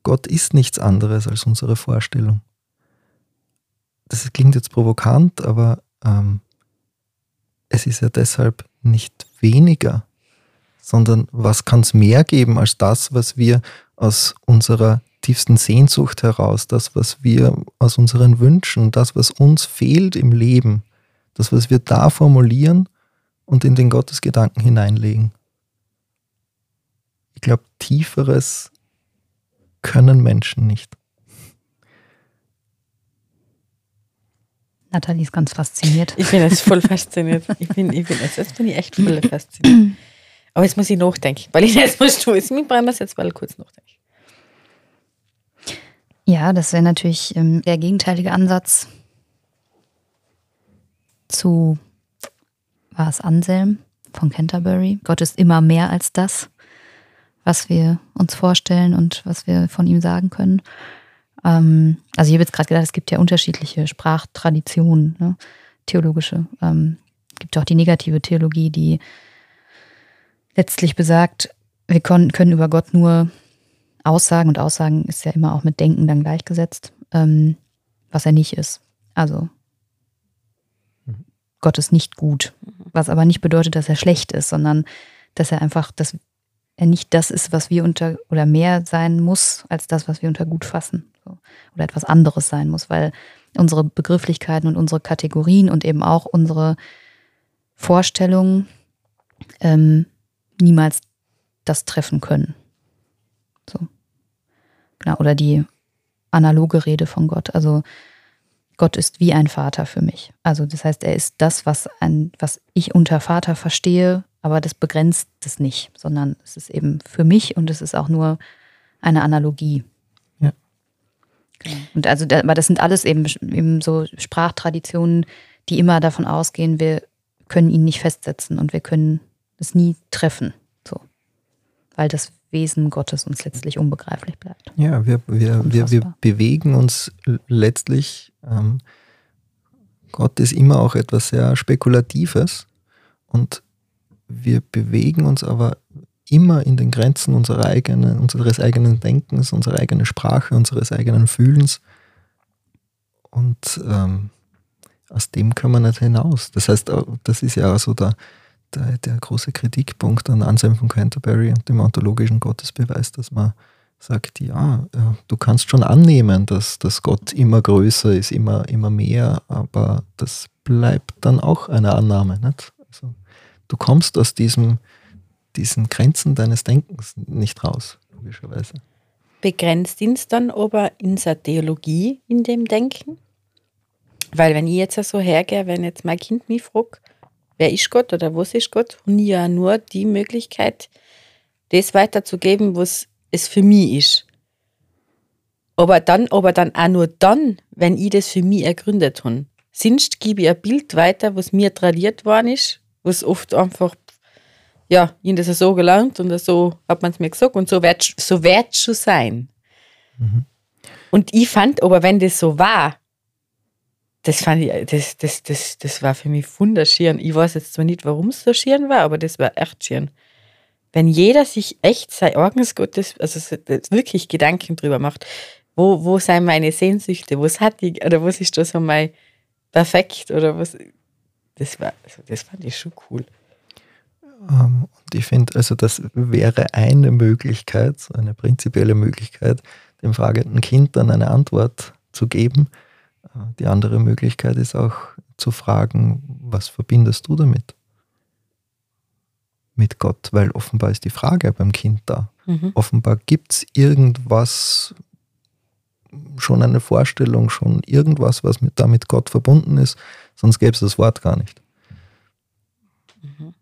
A: Gott ist nichts anderes als unsere Vorstellung. Das klingt jetzt provokant, aber ähm, es ist ja deshalb nicht weniger, sondern was kann es mehr geben als das, was wir aus unserer tiefsten Sehnsucht heraus, das, was wir aus unseren Wünschen, das, was uns fehlt im Leben, das, was wir da formulieren und in den Gottesgedanken hineinlegen. Ich glaube, tieferes können Menschen nicht.
C: Nathalie ist ganz fasziniert.
B: Ich bin jetzt voll fasziniert. Ich bin, ich bin jetzt, jetzt bin ich echt voll fasziniert. Aber jetzt muss ich nachdenken, weil ich jetzt muss tun. Jetzt muss jetzt mal kurz nachdenken.
C: Ja, das wäre natürlich ähm, der gegenteilige Ansatz zu, war es Anselm von Canterbury. Gott ist immer mehr als das, was wir uns vorstellen und was wir von ihm sagen können. Ähm, also ich habe jetzt gerade gedacht, es gibt ja unterschiedliche Sprachtraditionen, ne? theologische. Ähm, es gibt auch die negative Theologie, die letztlich besagt, wir können, können über Gott nur Aussagen und Aussagen ist ja immer auch mit Denken dann gleichgesetzt, ähm, was er nicht ist. Also mhm. Gott ist nicht gut, was aber nicht bedeutet, dass er schlecht ist, sondern dass er einfach, dass er nicht das ist, was wir unter oder mehr sein muss als das, was wir unter gut fassen oder etwas anderes sein muss, weil unsere Begrifflichkeiten und unsere Kategorien und eben auch unsere Vorstellungen ähm, niemals das treffen können. So. Genau, oder die analoge Rede von Gott. Also Gott ist wie ein Vater für mich. Also das heißt, er ist das, was, ein, was ich unter Vater verstehe, aber das begrenzt es nicht, sondern es ist eben für mich und es ist auch nur eine Analogie. Genau. Und also, aber das sind alles eben, eben so Sprachtraditionen, die immer davon ausgehen, wir können ihn nicht festsetzen und wir können es nie treffen. So. Weil das Wesen Gottes uns letztlich unbegreiflich bleibt.
A: Ja, wir, wir, wir, wir bewegen uns letztlich, ähm, Gott ist immer auch etwas sehr Spekulatives und wir bewegen uns aber immer in den Grenzen unserer eigenen, unseres eigenen Denkens, unserer eigenen Sprache, unseres eigenen Fühlens. Und ähm, aus dem können wir nicht hinaus. Das heißt, das ist ja so der, der, der große Kritikpunkt an Anselm von Canterbury und dem ontologischen Gottesbeweis, dass man sagt, ja, du kannst schon annehmen, dass, dass Gott immer größer ist, immer, immer mehr, aber das bleibt dann auch eine Annahme. Nicht? Also, du kommst aus diesem, diesen Grenzen deines Denkens nicht raus, logischerweise.
B: Begrenzt ihn es dann aber in seiner Theologie in dem Denken? Weil wenn ich jetzt so hergehe, wenn jetzt mein Kind mich fragt, wer ist Gott oder was ist Gott, und ich ja nur die Möglichkeit, das weiterzugeben, was es für mich ist. Aber dann, aber dann auch nur dann, wenn ich das für mich ergründet habe. Sonst gebe ich ein Bild weiter, was mir tradiert worden ist, was oft einfach, ja, ich das so gelernt und so hat man es mir gesagt und so wird so es schon sein. Mhm. Und ich fand, aber wenn das so war, das fand ich, das, das, das, das war für mich wunderschön. Ich weiß jetzt zwar nicht, warum es so schön war, aber das war echt schön. Wenn jeder sich echt sein eigenes Gottes, also wirklich Gedanken drüber macht, wo, wo sind meine Sehnsüchte, was hat ich, oder was ist das so mein Perfekt, oder was, das war, also das fand ich schon cool.
A: Ähm, und ich finde, also das wäre eine Möglichkeit, eine prinzipielle Möglichkeit, dem fragenden Kind dann eine Antwort zu geben die andere Möglichkeit ist auch zu fragen, was verbindest du damit? Mit Gott, weil offenbar ist die Frage beim Kind da. Mhm. Offenbar gibt es irgendwas, schon eine Vorstellung, schon irgendwas, was mit, damit Gott verbunden ist, sonst gäbe es das Wort gar nicht. Mhm.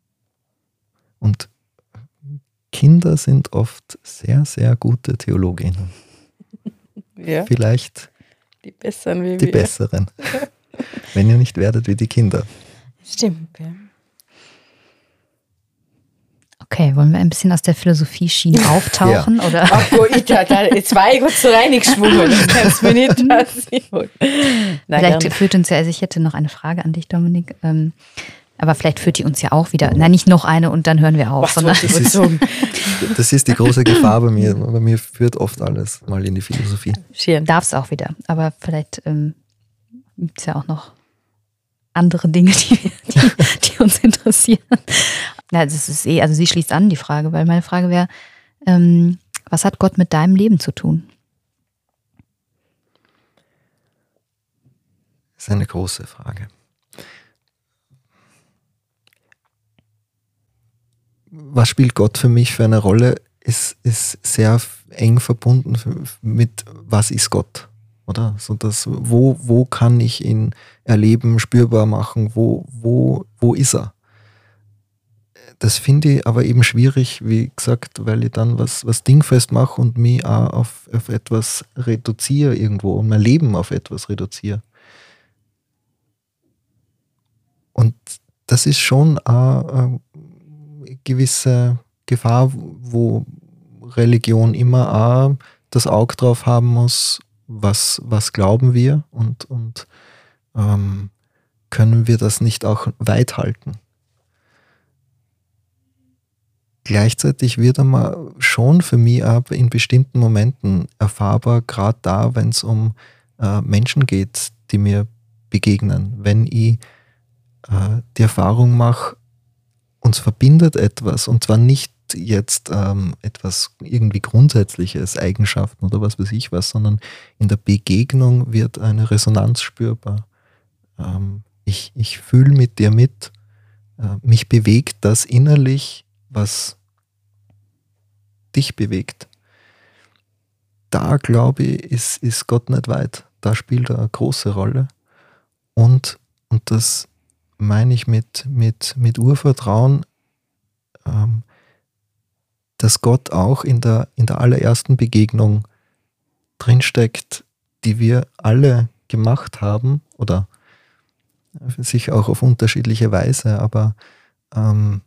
A: Und Kinder sind oft sehr, sehr gute Theologinnen. Ja. Vielleicht
B: die Besseren wie
A: Die wir. Besseren. Wenn ihr nicht werdet wie die Kinder.
B: Stimmt, ja.
C: Okay, wollen wir ein bisschen aus der Philosophie-Schiene auftauchen? ja. oder?
B: Ach, wo ich da, da gut zu reingeschwungen. Kannst du mir nicht passieren.
C: Vielleicht führt uns ja, also ich hätte noch eine Frage an dich, Dominik. Ähm, aber vielleicht führt die uns ja auch wieder. Nein, nicht noch eine und dann hören wir auf.
A: Was, das, ist, das ist die große Gefahr bei mir. Bei mir führt oft alles mal in die Philosophie.
C: Darf es auch wieder. Aber vielleicht ähm, gibt es ja auch noch andere Dinge, die, die, die uns interessieren. Ja, das ist eh, also sie schließt an die Frage, weil meine Frage wäre, ähm, was hat Gott mit deinem Leben zu tun?
A: Das ist eine große Frage. Was spielt Gott für mich für eine Rolle, ist, ist sehr eng verbunden mit, was ist Gott? Oder? So das, wo, wo kann ich ihn erleben, spürbar machen? Wo, wo, wo ist er? Das finde ich aber eben schwierig, wie gesagt, weil ich dann was, was dingfest mache und mich auch auf, auf etwas reduziere irgendwo und mein Leben auf etwas reduziere. Und das ist schon auch gewisse Gefahr, wo Religion immer auch das Auge drauf haben muss, was, was glauben wir und, und ähm, können wir das nicht auch weit halten. Gleichzeitig wird einmal schon für mich aber in bestimmten Momenten erfahrbar, gerade da, wenn es um äh, Menschen geht, die mir begegnen. Wenn ich äh, die Erfahrung mache, uns verbindet etwas und zwar nicht jetzt ähm, etwas irgendwie Grundsätzliches, Eigenschaften oder was weiß ich was, sondern in der Begegnung wird eine Resonanz spürbar. Ähm, ich ich fühle mit dir mit, äh, mich bewegt das innerlich, was dich bewegt. Da glaube ich, ist, ist Gott nicht weit. Da spielt er eine große Rolle. Und, und das meine ich mit, mit, mit Urvertrauen, ähm, dass Gott auch in der, in der allerersten Begegnung drinsteckt, die wir alle gemacht haben oder sich auch auf unterschiedliche Weise, aber ähm,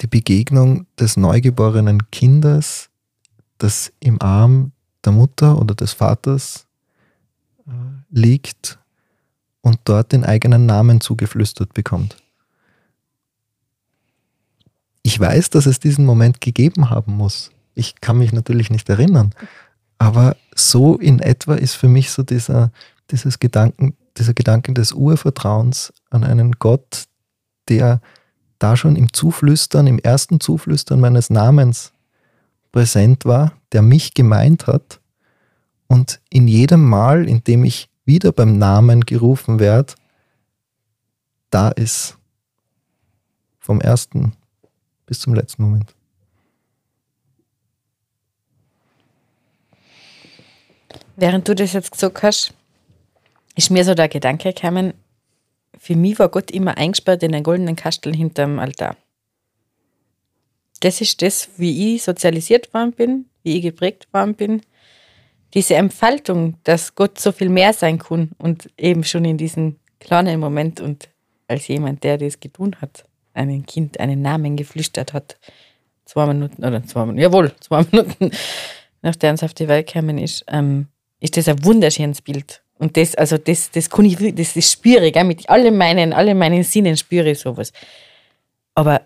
A: die Begegnung des neugeborenen Kindes, das im Arm der Mutter oder des Vaters äh, liegt und dort den eigenen Namen zugeflüstert bekommt. Ich weiß, dass es diesen Moment gegeben haben muss. Ich kann mich natürlich nicht erinnern, aber so in etwa ist für mich so dieser, dieses Gedanken, dieser Gedanke des Urvertrauens an einen Gott, der da schon im Zuflüstern, im ersten Zuflüstern meines Namens präsent war, der mich gemeint hat und in jedem Mal, in dem ich wieder beim Namen gerufen werde, da ist vom ersten bis zum letzten Moment.
B: Während du das jetzt gesagt hast, ist mir so der Gedanke gekommen, für mich war Gott immer eingesperrt in einen goldenen Kastel hinterm Altar. Das ist das, wie ich sozialisiert worden bin, wie ich geprägt worden bin. Diese Entfaltung, dass Gott so viel mehr sein kann und eben schon in diesem kleinen Moment und als jemand, der das getan hat, einem Kind einen Namen geflüstert hat, zwei Minuten, oder zwei Minuten, jawohl, zwei Minuten, nachdem es auf die Welt gekommen ist, ähm, ist das ein wunderschönes Bild. Und das, also das, das kann ich, das, das spüre ich, mit allen meinen, alle meinen Sinnen spüre ich sowas. Aber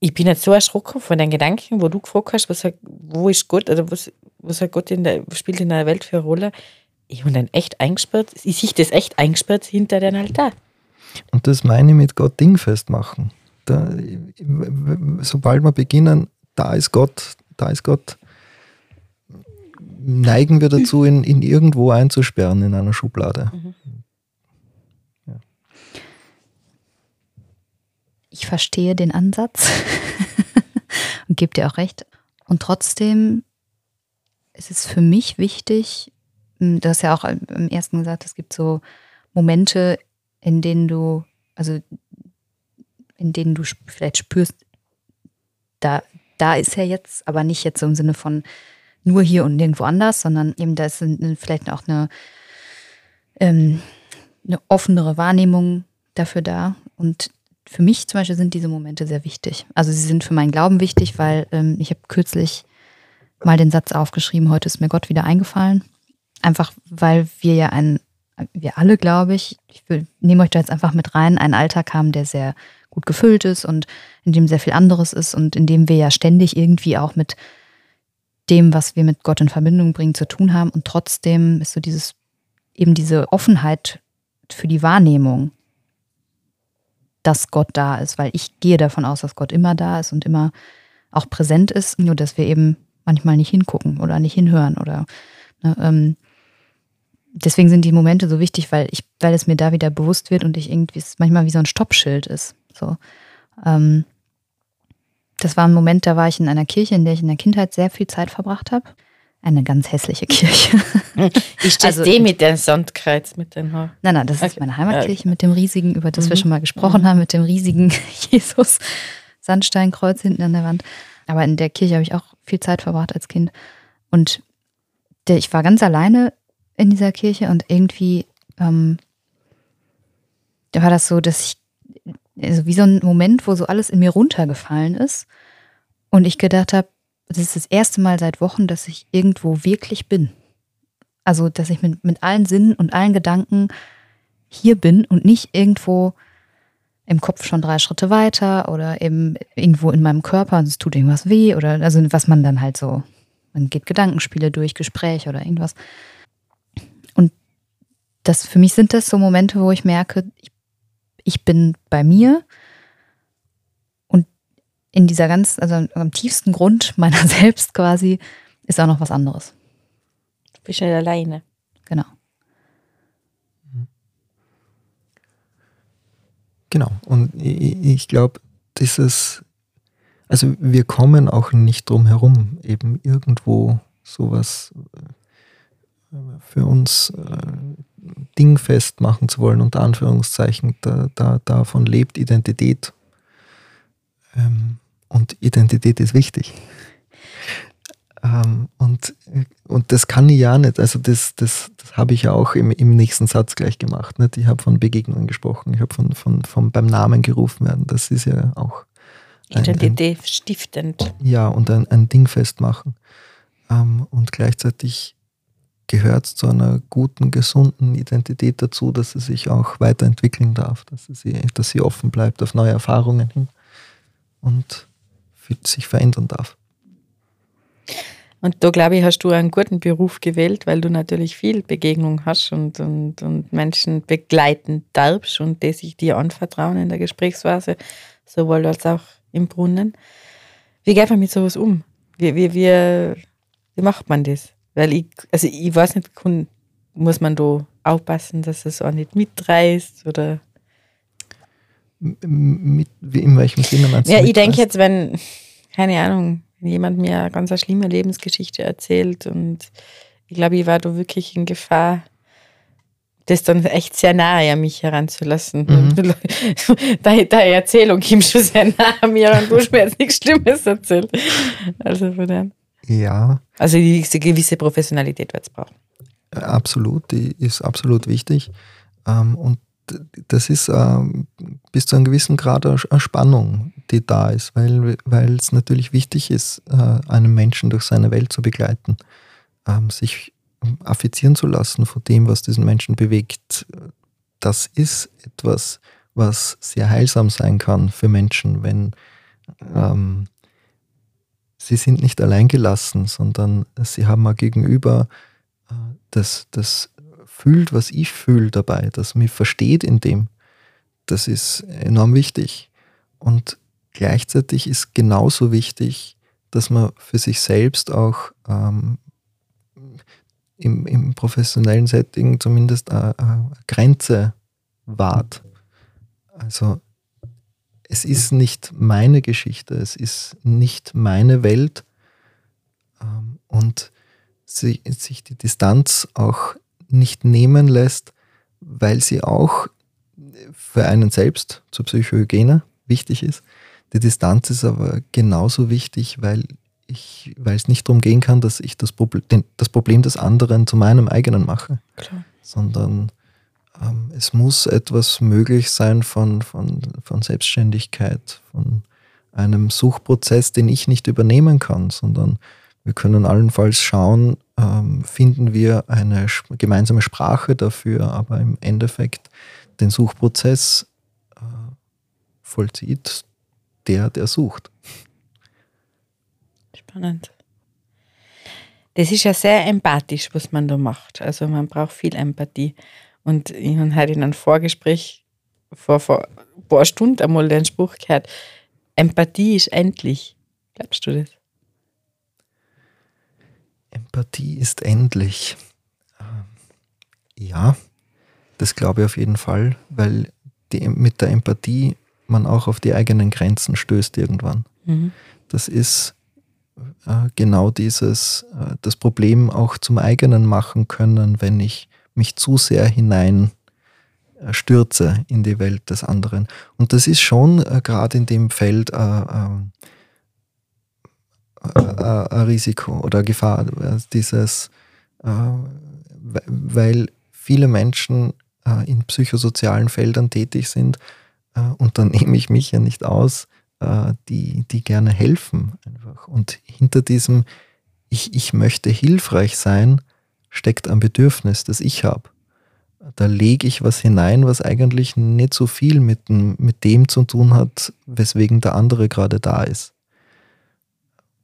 B: ich bin jetzt so erschrocken von den Gedanken, wo du gefragt hast, was, wo ist Gott, oder was, was hat Gott in der, spielt in der Welt für eine Rolle. Ich habe dann echt eingesperrt, ich sehe das echt eingesperrt hinter den Altar.
A: Und das meine ich mit Gott dingfest machen. Da, sobald wir beginnen, da ist Gott, da ist Gott, neigen wir dazu, ihn, ihn irgendwo einzusperren in einer Schublade. Mhm.
C: Ich verstehe den Ansatz und gebe dir auch recht. Und trotzdem ist es für mich wichtig, hm, du hast ja auch im ersten gesagt, es gibt so Momente, in denen du, also in denen du vielleicht spürst, da, da ist er jetzt, aber nicht jetzt so im Sinne von, nur hier und nirgendwo anders, sondern eben da ist vielleicht auch eine, ähm, eine offenere Wahrnehmung dafür da. Und für mich zum Beispiel sind diese Momente sehr wichtig. Also sie sind für meinen Glauben wichtig, weil ähm, ich habe kürzlich mal den Satz aufgeschrieben, heute ist mir Gott wieder eingefallen. Einfach weil wir ja ein, wir alle, glaube ich, ich nehme euch da jetzt einfach mit rein, einen Alltag haben, der sehr gut gefüllt ist und in dem sehr viel anderes ist und in dem wir ja ständig irgendwie auch mit dem, was wir mit Gott in Verbindung bringen, zu tun haben. Und trotzdem ist so dieses, eben diese Offenheit für die Wahrnehmung, dass Gott da ist, weil ich gehe davon aus, dass Gott immer da ist und immer auch präsent ist, nur dass wir eben manchmal nicht hingucken oder nicht hinhören oder ne, ähm, deswegen sind die Momente so wichtig, weil ich, weil es mir da wieder bewusst wird und ich irgendwie es manchmal wie so ein Stoppschild ist. So. Ähm, das war ein Moment, da war ich in einer Kirche, in der ich in der Kindheit sehr viel Zeit verbracht habe. Eine ganz hässliche Kirche.
B: Ist das also, die mit dem Sandkreuz mit den Haaren?
C: Nein, nein, das ist meine Heimatkirche mit dem riesigen, über das mhm. wir schon mal gesprochen mhm. haben, mit dem riesigen Jesus Sandsteinkreuz hinten an der Wand. Aber in der Kirche habe ich auch viel Zeit verbracht als Kind. Und der, ich war ganz alleine in dieser Kirche und irgendwie ähm, da war das so, dass ich also wie so ein Moment, wo so alles in mir runtergefallen ist und ich gedacht habe, das ist das erste Mal seit Wochen, dass ich irgendwo wirklich bin. Also, dass ich mit, mit allen Sinnen und allen Gedanken hier bin und nicht irgendwo im Kopf schon drei Schritte weiter oder eben irgendwo in meinem Körper und es tut irgendwas weh oder also was man dann halt so, man geht Gedankenspiele durch, Gespräche oder irgendwas. Und das für mich sind das so Momente, wo ich merke, ich ich bin bei mir in dieser ganz, also am tiefsten Grund meiner selbst quasi, ist auch noch was anderes.
B: Du bist nicht alleine.
C: Genau.
A: Genau. Und ich, ich glaube, dieses, also wir kommen auch nicht drum herum, eben irgendwo sowas äh, für uns äh, dingfest machen zu wollen, unter Anführungszeichen. Da, da, davon lebt Identität. Ähm, und Identität ist wichtig. Ähm, und, und das kann ich ja nicht. Also das, das, das habe ich ja auch im, im nächsten Satz gleich gemacht. Nicht? Ich habe von Begegnungen gesprochen, ich habe von, von, von beim Namen gerufen werden. Das ist ja auch
B: Identität stiftend.
A: Ja, und ein, ein Ding festmachen. Ähm, und gleichzeitig gehört es zu einer guten, gesunden Identität dazu, dass sie sich auch weiterentwickeln darf, dass sie, dass sie offen bleibt auf neue Erfahrungen hin und sich verändern darf.
B: Und da glaube ich, hast du einen guten Beruf gewählt, weil du natürlich viel Begegnung hast und, und, und Menschen begleiten darfst und die sich dir anvertrauen in der Gesprächsphase, sowohl als auch im Brunnen. Wie geht man mit sowas um? Wie, wie, wie, wie macht man das? Weil ich, also ich weiß nicht, muss man da aufpassen, dass es auch nicht mitreißt oder?
A: Mit, in welchem Sinne
B: meinst du? Ja, ich denke jetzt, wenn, keine Ahnung, jemand mir eine ganz eine schlimme Lebensgeschichte erzählt und ich glaube, ich war da wirklich in Gefahr, das dann echt sehr nahe an mich heranzulassen. Mhm. Deine, deine Erzählung kommt schon sehr nahe an mir und du hast mir jetzt nichts Schlimmes erzählt. Also von dem.
A: Ja.
B: Also diese gewisse Professionalität wird es brauchen.
A: Absolut, die ist absolut wichtig. Ähm, und das ist ähm, bis zu einem gewissen Grad eine Spannung, die da ist, weil, es natürlich wichtig ist, äh, einen Menschen durch seine Welt zu begleiten, ähm, sich affizieren zu lassen von dem, was diesen Menschen bewegt. Das ist etwas, was sehr heilsam sein kann für Menschen, wenn ähm, sie sind nicht allein gelassen, sondern sie haben ein Gegenüber, äh, das, das fühlt, was ich fühle dabei, das mich versteht in dem. Das ist enorm wichtig. Und gleichzeitig ist genauso wichtig, dass man für sich selbst auch ähm, im, im professionellen Setting zumindest eine, eine Grenze wahrt. Also es ist nicht meine Geschichte, es ist nicht meine Welt ähm, und sich, sich die Distanz auch nicht nehmen lässt, weil sie auch für einen selbst zur Psychohygiene wichtig ist. Die Distanz ist aber genauso wichtig, weil ich, weil es nicht darum gehen kann, dass ich das Problem, das Problem des anderen zu meinem eigenen mache, Klar. sondern ähm, es muss etwas möglich sein von, von, von Selbstständigkeit, von einem Suchprozess, den ich nicht übernehmen kann, sondern wir können allenfalls schauen, ähm, finden wir eine gemeinsame Sprache dafür, aber im Endeffekt den Suchprozess äh, vollzieht der, der sucht.
B: Spannend. Das ist ja sehr empathisch, was man da macht. Also man braucht viel Empathie. Und ich habe heute in einem Vorgespräch vor, vor ein paar Stunden einmal den Spruch gehört, Empathie ist endlich. Glaubst du das?
A: Empathie ist endlich. Ähm, ja, das glaube ich auf jeden Fall, weil die, mit der Empathie man auch auf die eigenen Grenzen stößt irgendwann. Mhm. Das ist äh, genau dieses, äh, das Problem auch zum eigenen machen können, wenn ich mich zu sehr hinein äh, stürze in die Welt des anderen. Und das ist schon äh, gerade in dem Feld äh, ein Risiko oder Gefahr, dieses, weil viele Menschen in psychosozialen Feldern tätig sind und dann nehme ich mich ja nicht aus, äh, die, die gerne helfen. Einfach. Und hinter diesem ich, ich möchte hilfreich sein, steckt ein Bedürfnis, das ich habe. Da lege ich was hinein, was eigentlich nicht so viel mit, mit dem zu tun hat, weswegen der andere gerade da ist.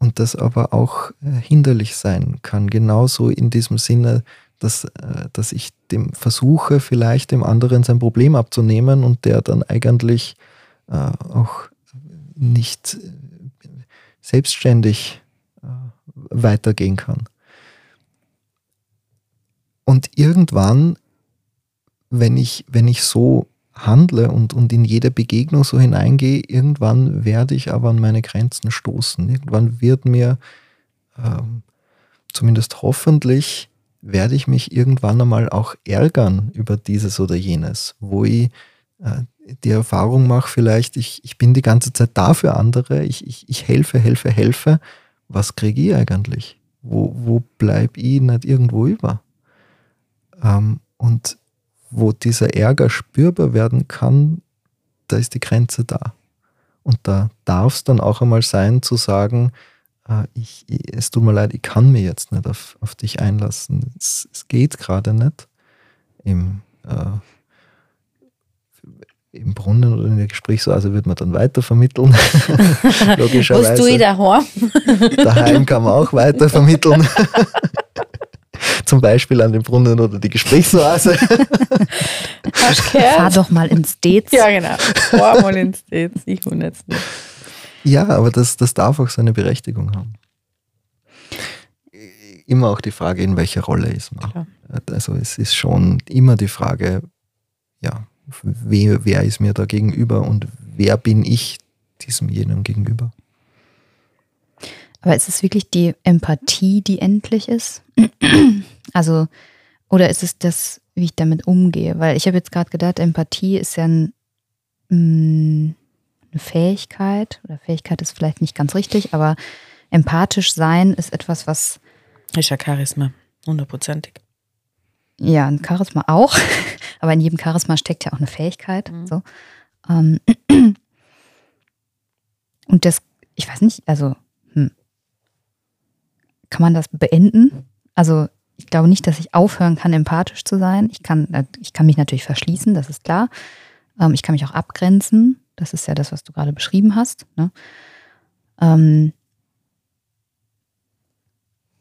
A: Und das aber auch äh, hinderlich sein kann, genauso in diesem Sinne, dass, äh, dass ich dem versuche, vielleicht dem anderen sein Problem abzunehmen und der dann eigentlich auch nicht selbstständig äh, weitergehen kann. Und irgendwann, wenn ich, wenn ich so handle und, und in jede Begegnung so hineingehe, irgendwann werde ich aber an meine Grenzen stoßen. Irgendwann wird mir, ähm, zumindest hoffentlich, werde ich mich irgendwann einmal auch ärgern über dieses oder jenes, wo ich äh, die Erfahrung mache, vielleicht, ich, ich bin die ganze Zeit da für andere, ich, ich, ich helfe, helfe, helfe. Was kriege ich eigentlich? Wo, wo bleibe ich nicht irgendwo über? Ähm, und wo dieser Ärger spürbar werden kann, da ist die Grenze da. Und da darf es dann auch einmal sein zu sagen, äh, ich, ich, es tut mir leid, ich kann mir jetzt nicht auf, auf dich einlassen. Es, es geht gerade nicht. Im, äh, Im Brunnen oder in der Gesprächsoase wird man dann weiter vermitteln.
B: Logischerweise. Was tue ich daheim?
A: daheim kann man auch weiter vermitteln. Zum Beispiel an den Brunnen oder die Gesprächsoase.
C: Fahr doch mal ins Dates.
B: Ja, genau. Fahr mal ins Dates. Ich wohne jetzt nicht.
A: Ja, aber das, das darf auch seine Berechtigung haben. Immer auch die Frage, in welcher Rolle ist man. Klar. Also es ist schon immer die Frage, ja, wer, wer ist mir da gegenüber und wer bin ich diesem jenem gegenüber.
C: Aber ist es wirklich die Empathie, die endlich ist? also, oder ist es das, wie ich damit umgehe? Weil ich habe jetzt gerade gedacht, Empathie ist ja ein, mm, eine Fähigkeit, oder Fähigkeit ist vielleicht nicht ganz richtig, aber empathisch sein ist etwas, was.
B: Ist ja Charisma, hundertprozentig.
C: Ja, ein Charisma auch, aber in jedem Charisma steckt ja auch eine Fähigkeit. Mhm. So. Ähm, und das, ich weiß nicht, also kann man das beenden? Also ich glaube nicht, dass ich aufhören kann, empathisch zu sein. Ich kann, äh, ich kann mich natürlich verschließen, das ist klar. Ähm, ich kann mich auch abgrenzen. Das ist ja das, was du gerade beschrieben hast. Ne? Ähm,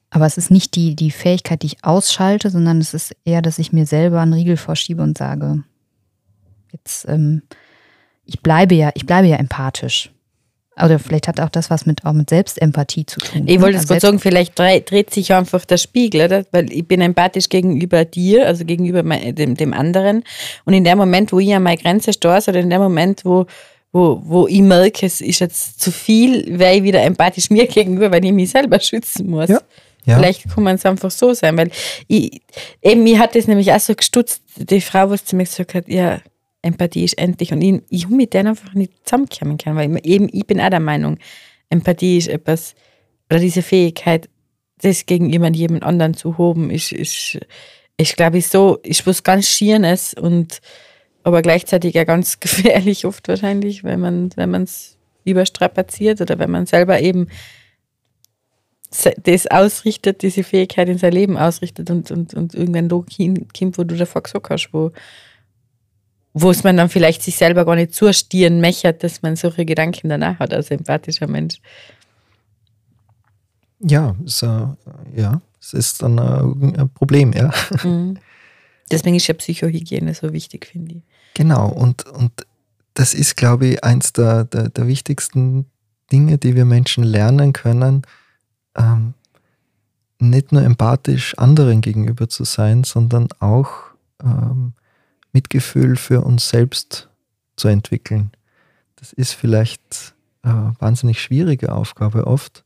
C: aber es ist nicht die, die Fähigkeit, die ich ausschalte, sondern es ist eher, dass ich mir selber einen Riegel vorschiebe und sage, jetzt, ähm, ich bleibe ja, ich bleibe ja empathisch. Oder vielleicht hat auch das was mit, auch mit Selbstempathie zu tun.
B: Ich wollte ne? also gerade sagen, vielleicht dreht sich einfach der Spiegel, oder? weil ich bin empathisch gegenüber dir, also gegenüber dem, dem anderen. Und in dem Moment, wo ich an meine Grenze stoße, oder in dem Moment, wo, wo, wo ich merke, es ist jetzt zu viel, wäre ich wieder empathisch mir gegenüber, weil ich mich selber schützen muss. Ja. Ja. Vielleicht kann man es einfach so sein, weil ich, eben, mir hat das nämlich auch so gestutzt, die Frau, was zu mir gesagt hat, ja, Empathie ist endlich. Und ich, ich habe mit denen einfach nicht zusammenkommen können, weil ich, eben, ich bin auch der Meinung, Empathie ist etwas, oder diese Fähigkeit, das gegenüber jemand anderen zu hoben, ist, ist, ist glaube ich, so, ist was ganz Schieres und aber gleichzeitig ja ganz gefährlich oft wahrscheinlich, wenn man wenn es überstrapaziert oder wenn man selber eben das ausrichtet, diese Fähigkeit in sein Leben ausrichtet und, und, und irgendwann da kommt, wo du davor gesagt hast, wo, wo es man dann vielleicht sich selber gar nicht zustieren mechert, dass man solche Gedanken danach hat als empathischer Mensch.
A: Ja, so, ja, es ist dann ein Problem, ja. Mhm.
B: Deswegen ist ja Psychohygiene so wichtig, finde ich.
A: Genau, und, und das ist, glaube ich, eins der, der, der wichtigsten Dinge, die wir Menschen lernen können, ähm, nicht nur empathisch anderen gegenüber zu sein, sondern auch ähm, Mitgefühl für uns selbst zu entwickeln. Das ist vielleicht eine wahnsinnig schwierige Aufgabe oft.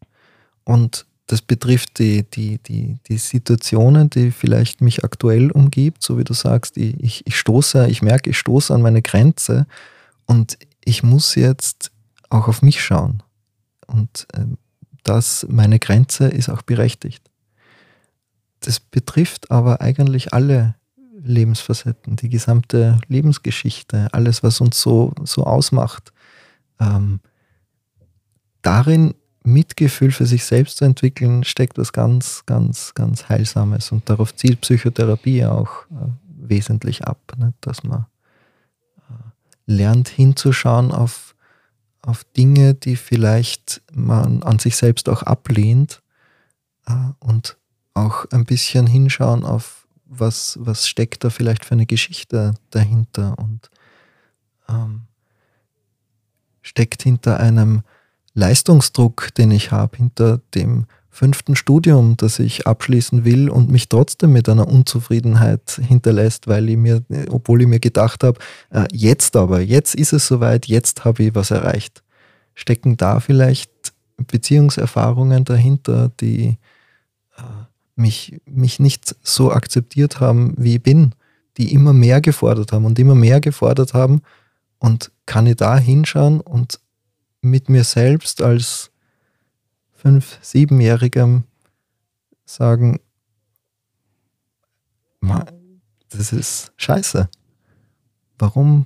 A: Und das betrifft die, die, die, die Situationen, die vielleicht mich aktuell umgibt, so wie du sagst, ich, ich stoße, ich merke, ich stoße an meine Grenze und ich muss jetzt auch auf mich schauen. Und ähm, meine Grenze ist auch berechtigt. Das betrifft aber eigentlich alle Lebensfacetten, die gesamte Lebensgeschichte, alles, was uns so, so ausmacht. Ähm, darin Mitgefühl für sich selbst zu entwickeln, steckt was ganz, ganz, ganz Heilsames. Und darauf zielt Psychotherapie auch äh, wesentlich ab, ne? dass man äh, lernt hinzuschauen auf, auf Dinge, die vielleicht man an sich selbst auch ablehnt äh, und auch ein bisschen hinschauen auf was, was steckt da vielleicht für eine Geschichte dahinter und ähm, steckt hinter einem Leistungsdruck, den ich habe, hinter dem fünften Studium, das ich abschließen will und mich trotzdem mit einer Unzufriedenheit hinterlässt, weil ich mir, obwohl ich mir gedacht habe, äh, jetzt aber, jetzt ist es soweit, jetzt habe ich was erreicht. Stecken da vielleicht Beziehungserfahrungen dahinter, die mich, mich nicht so akzeptiert haben, wie ich bin, die immer mehr gefordert haben und immer mehr gefordert haben und kann ich da hinschauen und mit mir selbst als fünf-, siebenjährigem sagen, das ist scheiße. Warum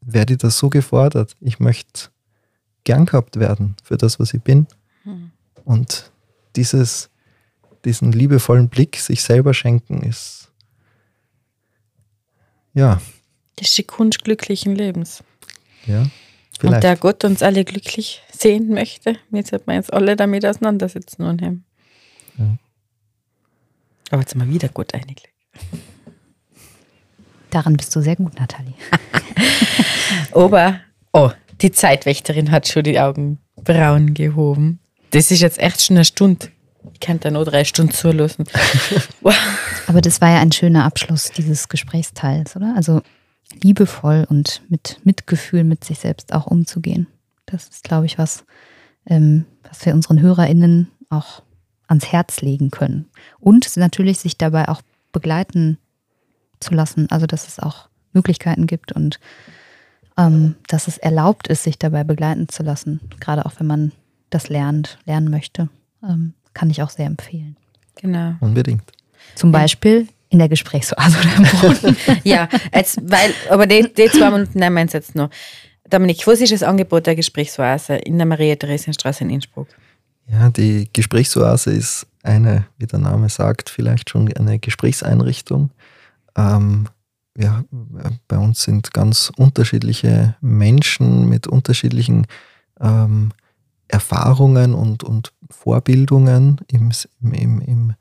A: werde ich das so gefordert? Ich möchte gern gehabt werden für das, was ich bin. Hm. Und dieses, diesen liebevollen Blick sich selber schenken ist, ja.
B: Das ist die Kunst glücklichen Lebens.
A: Ja.
B: Vielleicht. Und der Gott uns alle glücklich sehen möchte, wir sollten wir jetzt alle damit auseinandersetzen und haben. Ja. Aber jetzt sind wir wieder gut eingelegt.
C: Daran bist du sehr gut, Nathalie.
B: Aber, oh, die Zeitwächterin hat schon die Augenbrauen gehoben. Das ist jetzt echt schon eine Stunde. Ich kann da nur drei Stunden zulassen.
C: Aber das war ja ein schöner Abschluss dieses Gesprächsteils, oder? Also liebevoll und mit Mitgefühl mit sich selbst auch umzugehen. Das ist, glaube ich, was, ähm, was wir unseren HörerInnen auch ans Herz legen können. Und natürlich sich dabei auch begleiten zu lassen. Also, dass es auch Möglichkeiten gibt und ähm, dass es erlaubt ist, sich dabei begleiten zu lassen. Gerade auch wenn man das lernt, lernen möchte. Ähm, kann ich auch sehr empfehlen.
B: Genau.
A: Unbedingt.
C: Zum Beispiel in der Gesprächsoase oder im Brunnen.
B: ja, jetzt, weil, aber die, die zwei Minuten nehmen wir uns jetzt noch. Dominik, was ist das Angebot der Gesprächsoase in der Maria-Theresienstraße in Innsbruck?
A: Ja, die Gesprächsoase ist eine, wie der Name sagt, vielleicht schon eine Gesprächseinrichtung. Ähm, ja, bei uns sind ganz unterschiedliche Menschen mit unterschiedlichen ähm, Erfahrungen und, und Vorbildungen im, im, im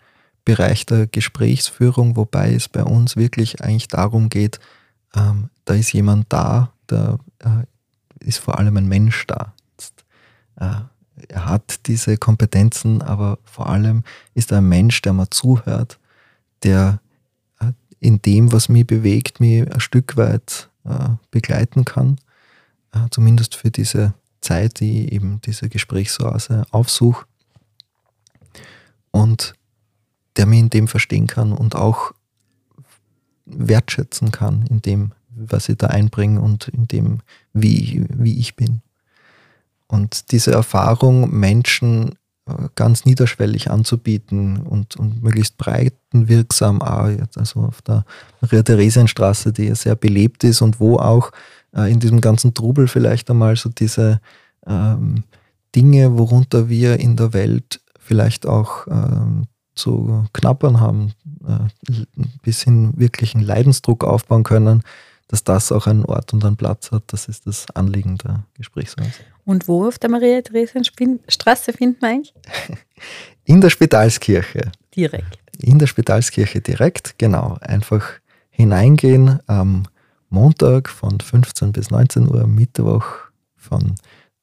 A: Bereich der Gesprächsführung, wobei es bei uns wirklich eigentlich darum geht, ähm, da ist jemand da, da äh, ist vor allem ein Mensch da. Jetzt, äh, er hat diese Kompetenzen, aber vor allem ist er ein Mensch, der mir zuhört, der äh, in dem, was mich bewegt, mich ein Stück weit äh, begleiten kann, äh, zumindest für diese Zeit, die ich eben diese Gesprächsoase aufsuche. Und der mich in dem verstehen kann und auch wertschätzen kann in dem, was ich da einbringe und in dem, wie, wie ich bin. Und diese Erfahrung, Menschen äh, ganz niederschwellig anzubieten und, und möglichst breitenwirksam, auch also auf der Maria-Theresienstraße, die ja sehr belebt ist und wo auch äh, in diesem ganzen Trubel vielleicht einmal so diese ähm, Dinge, worunter wir in der Welt vielleicht auch ähm, zu knappern haben, äh, bis hin wirklichen Leidensdruck aufbauen können, dass das auch einen Ort und einen Platz hat. Das ist das Anliegen der Gesprächsweise.
B: Und wo auf der Maria-Theresien-Straße findet man eigentlich?
A: In der Spitalskirche.
B: Direkt.
A: In der Spitalskirche direkt, genau. Einfach hineingehen am Montag von 15 bis 19 Uhr, Mittwoch von,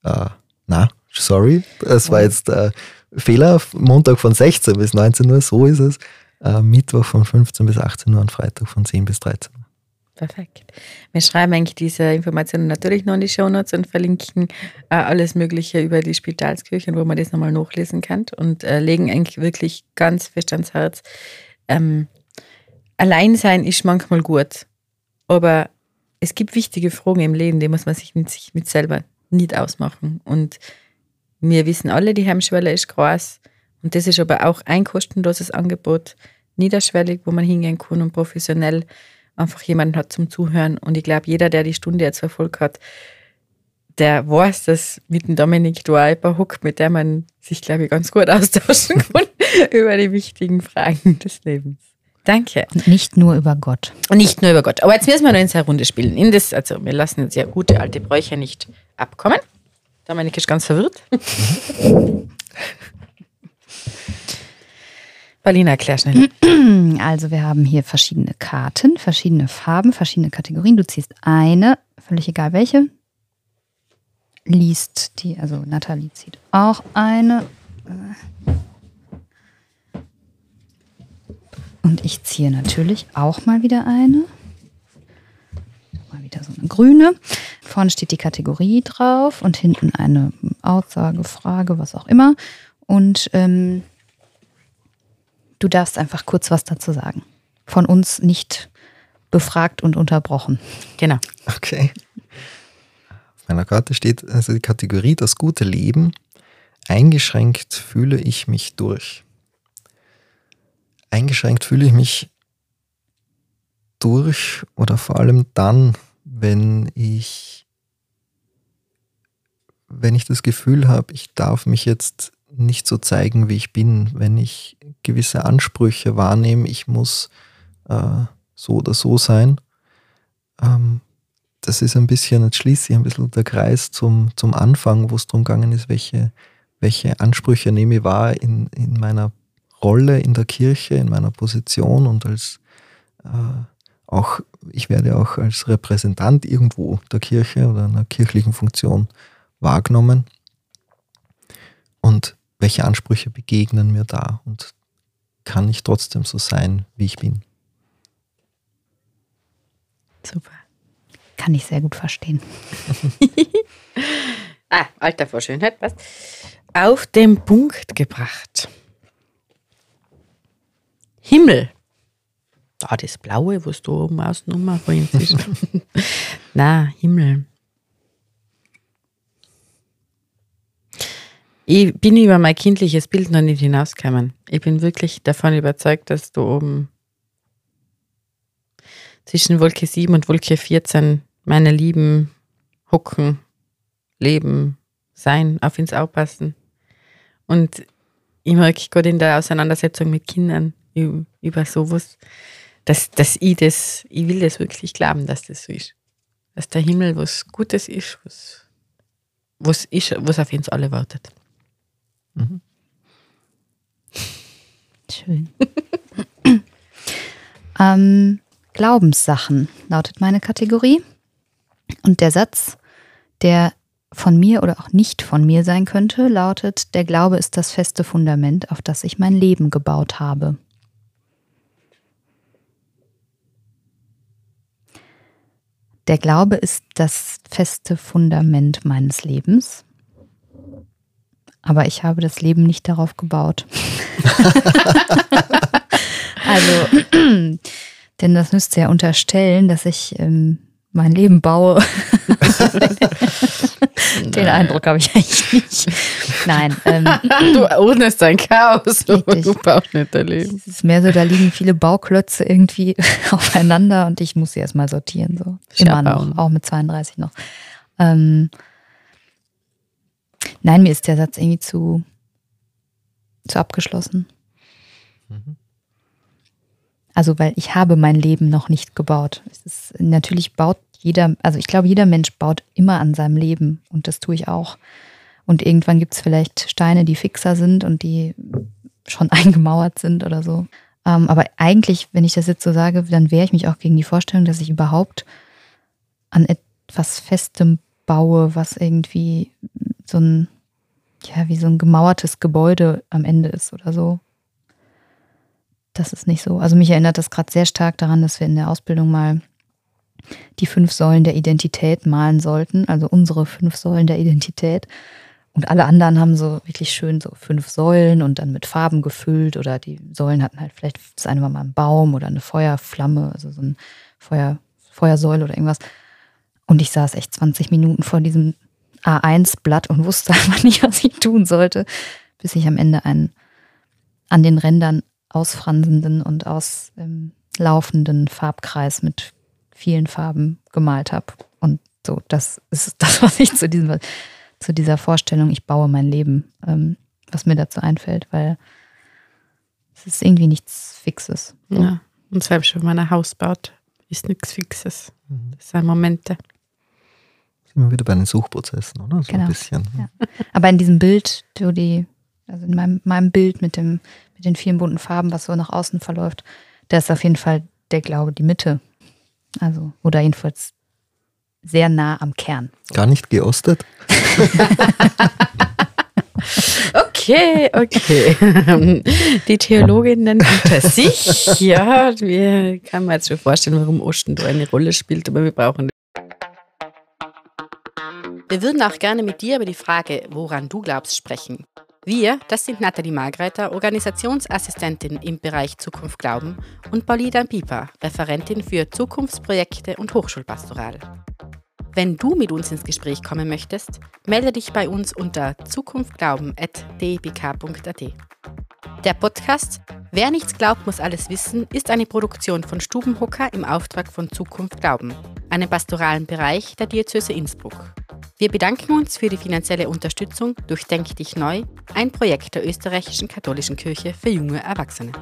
A: äh, na, sorry, das war jetzt äh, Fehler, Montag von 16 bis 19 Uhr, so ist es. Äh, Mittwoch von 15 bis 18 Uhr und Freitag von 10 bis 13 Uhr.
B: Perfekt. Wir schreiben eigentlich diese Informationen natürlich noch in die Shownotes und verlinken äh, alles Mögliche über die Spitalskirche, wo man das nochmal nachlesen kann und äh, legen eigentlich wirklich ganz fest ans Herz. Ähm, allein sein ist manchmal gut, aber es gibt wichtige Fragen im Leben, die muss man sich mit sich mit selber nicht ausmachen. Und wir wissen alle, die Hemmschwelle ist groß. Und das ist aber auch ein kostenloses Angebot, niederschwellig, wo man hingehen kann und professionell einfach jemanden hat zum Zuhören. Und ich glaube, jeder, der die Stunde jetzt verfolgt hat, der weiß, dass mit dem Dominik du auch jemand hockt, mit der man sich, glaube ich, ganz gut austauschen kann über die wichtigen Fragen des Lebens. Danke.
C: Und nicht nur über Gott.
B: Und nicht nur über Gott. Aber jetzt müssen wir noch in eine Runde spielen. In das, also wir lassen jetzt ja gute alte Bräuche nicht abkommen. Dominik ist ganz verwirrt. Paulina, erklär schnell.
C: Also wir haben hier verschiedene Karten, verschiedene Farben, verschiedene Kategorien. Du ziehst eine, völlig egal welche. liest die, also Nathalie zieht auch eine. Und ich ziehe natürlich auch mal wieder eine. Mal wieder so eine grüne. Vorne steht die Kategorie drauf und hinten eine Aussage, Frage, was auch immer. Und ähm, du darfst einfach kurz was dazu sagen. Von uns nicht befragt und unterbrochen.
B: Genau.
A: Okay. Auf meiner Karte steht also die Kategorie das gute Leben. Eingeschränkt fühle ich mich durch eingeschränkt fühle ich mich durch oder vor allem dann, wenn ich, wenn ich das Gefühl habe, ich darf mich jetzt nicht so zeigen, wie ich bin, wenn ich gewisse Ansprüche wahrnehme, ich muss äh, so oder so sein. Ähm, das ist ein bisschen, jetzt schließt sich ein bisschen der Kreis zum, zum Anfang, wo es darum gegangen ist, welche, welche Ansprüche nehme ich wahr in, in meiner Rolle in der Kirche, in meiner Position und als äh, auch, ich werde auch als Repräsentant irgendwo der Kirche oder einer kirchlichen Funktion wahrgenommen. Und welche Ansprüche begegnen mir da? Und kann ich trotzdem so sein, wie ich bin?
C: Super. Kann ich sehr gut verstehen.
B: ah, Alter vor Schönheit, was? Auf den Punkt gebracht. Himmel. Da das Blaue, was da oben außen rumrennt ist. Na, Himmel. Ich bin über mein kindliches Bild noch nicht hinausgekommen. Ich bin wirklich davon überzeugt, dass da oben zwischen Wolke 7 und Wolke 14 meine Lieben hocken, leben, sein, auf ins Aufpassen. Und ich merke gerade in der Auseinandersetzung mit Kindern, über sowas, dass, dass ich das, ich will das wirklich glauben, dass das so ist. Dass der Himmel was Gutes ist, was, was ist, was auf uns alle wartet. Mhm.
C: Schön. ähm, Glaubenssachen lautet meine Kategorie. Und der Satz, der von mir oder auch nicht von mir sein könnte, lautet, der Glaube ist das feste Fundament, auf das ich mein Leben gebaut habe. Der Glaube ist das feste Fundament meines Lebens. Aber ich habe das Leben nicht darauf gebaut. also, denn das müsste ja unterstellen, dass ich ähm, mein Leben baue. Den Eindruck habe ich eigentlich nicht. Nein. Ähm,
B: du ordnest dein Chaos, du baust nicht dein Leben.
C: Es ist mehr so, da liegen viele Bauklötze irgendwie aufeinander und ich muss sie erstmal sortieren. So. Immer noch, auch mit 32 noch. Ähm, nein, mir ist der Satz irgendwie zu, zu abgeschlossen. Mhm. Also, weil ich habe mein Leben noch nicht gebaut. Es ist, natürlich baut jeder, also ich glaube, jeder Mensch baut immer an seinem Leben und das tue ich auch. Und irgendwann gibt es vielleicht Steine, die fixer sind und die schon eingemauert sind oder so. Ähm, aber eigentlich, wenn ich das jetzt so sage, dann wehre ich mich auch gegen die Vorstellung, dass ich überhaupt an etwas Festem baue, was irgendwie so ein, ja, wie so ein gemauertes Gebäude am Ende ist oder so das ist nicht so. Also mich erinnert das gerade sehr stark daran, dass wir in der Ausbildung mal die fünf Säulen der Identität malen sollten, also unsere fünf Säulen der Identität. Und alle anderen haben so wirklich schön so fünf Säulen und dann mit Farben gefüllt oder die Säulen hatten halt vielleicht das eine war mal ein Baum oder eine Feuerflamme, also so ein Feuer, Feuersäule oder irgendwas. Und ich saß echt 20 Minuten vor diesem A1-Blatt und wusste einfach nicht, was ich tun sollte, bis ich am Ende einen an den Rändern ausfransenden und auslaufenden ähm, Farbkreis mit vielen Farben gemalt habe. Und so, das ist das, was ich zu, diesem, zu dieser Vorstellung, ich baue mein Leben, ähm, was mir dazu einfällt, weil es ist irgendwie nichts Fixes.
B: So. Ja, und selbst wenn man ein Haus baut, ist nichts Fixes. Mhm. Das sind Momente.
A: Sind wir wieder bei den Suchprozessen, oder? So
C: genau.
A: ein bisschen.
C: Ja. Aber in diesem Bild, du die, also in meinem, meinem Bild mit dem mit den vielen bunten Farben, was so nach außen verläuft, da ist auf jeden Fall der Glaube die Mitte. Also, oder jedenfalls sehr nah am Kern.
A: Gar nicht geostet?
D: Okay, okay. Die Theologinnen unter sich, ja, wir kann man jetzt schon vorstellen, warum Osten da eine Rolle spielt, aber wir brauchen wir würden auch gerne mit dir über die Frage, woran du glaubst, sprechen. Wir, das sind Nathalie Margreiter, Organisationsassistentin im Bereich Zukunft Glauben und Paulina Pieper, Referentin für Zukunftsprojekte und Hochschulpastoral. Wenn du mit uns ins Gespräch kommen möchtest, melde dich bei uns unter zukunftglauben.dbk.at. Der Podcast Wer nichts glaubt, muss alles wissen ist eine Produktion von Stubenhocker im Auftrag von Zukunft Glauben, einem pastoralen Bereich der Diözese Innsbruck. Wir bedanken uns für die finanzielle Unterstützung durch Denk dich neu, ein Projekt der österreichischen katholischen Kirche für junge Erwachsene.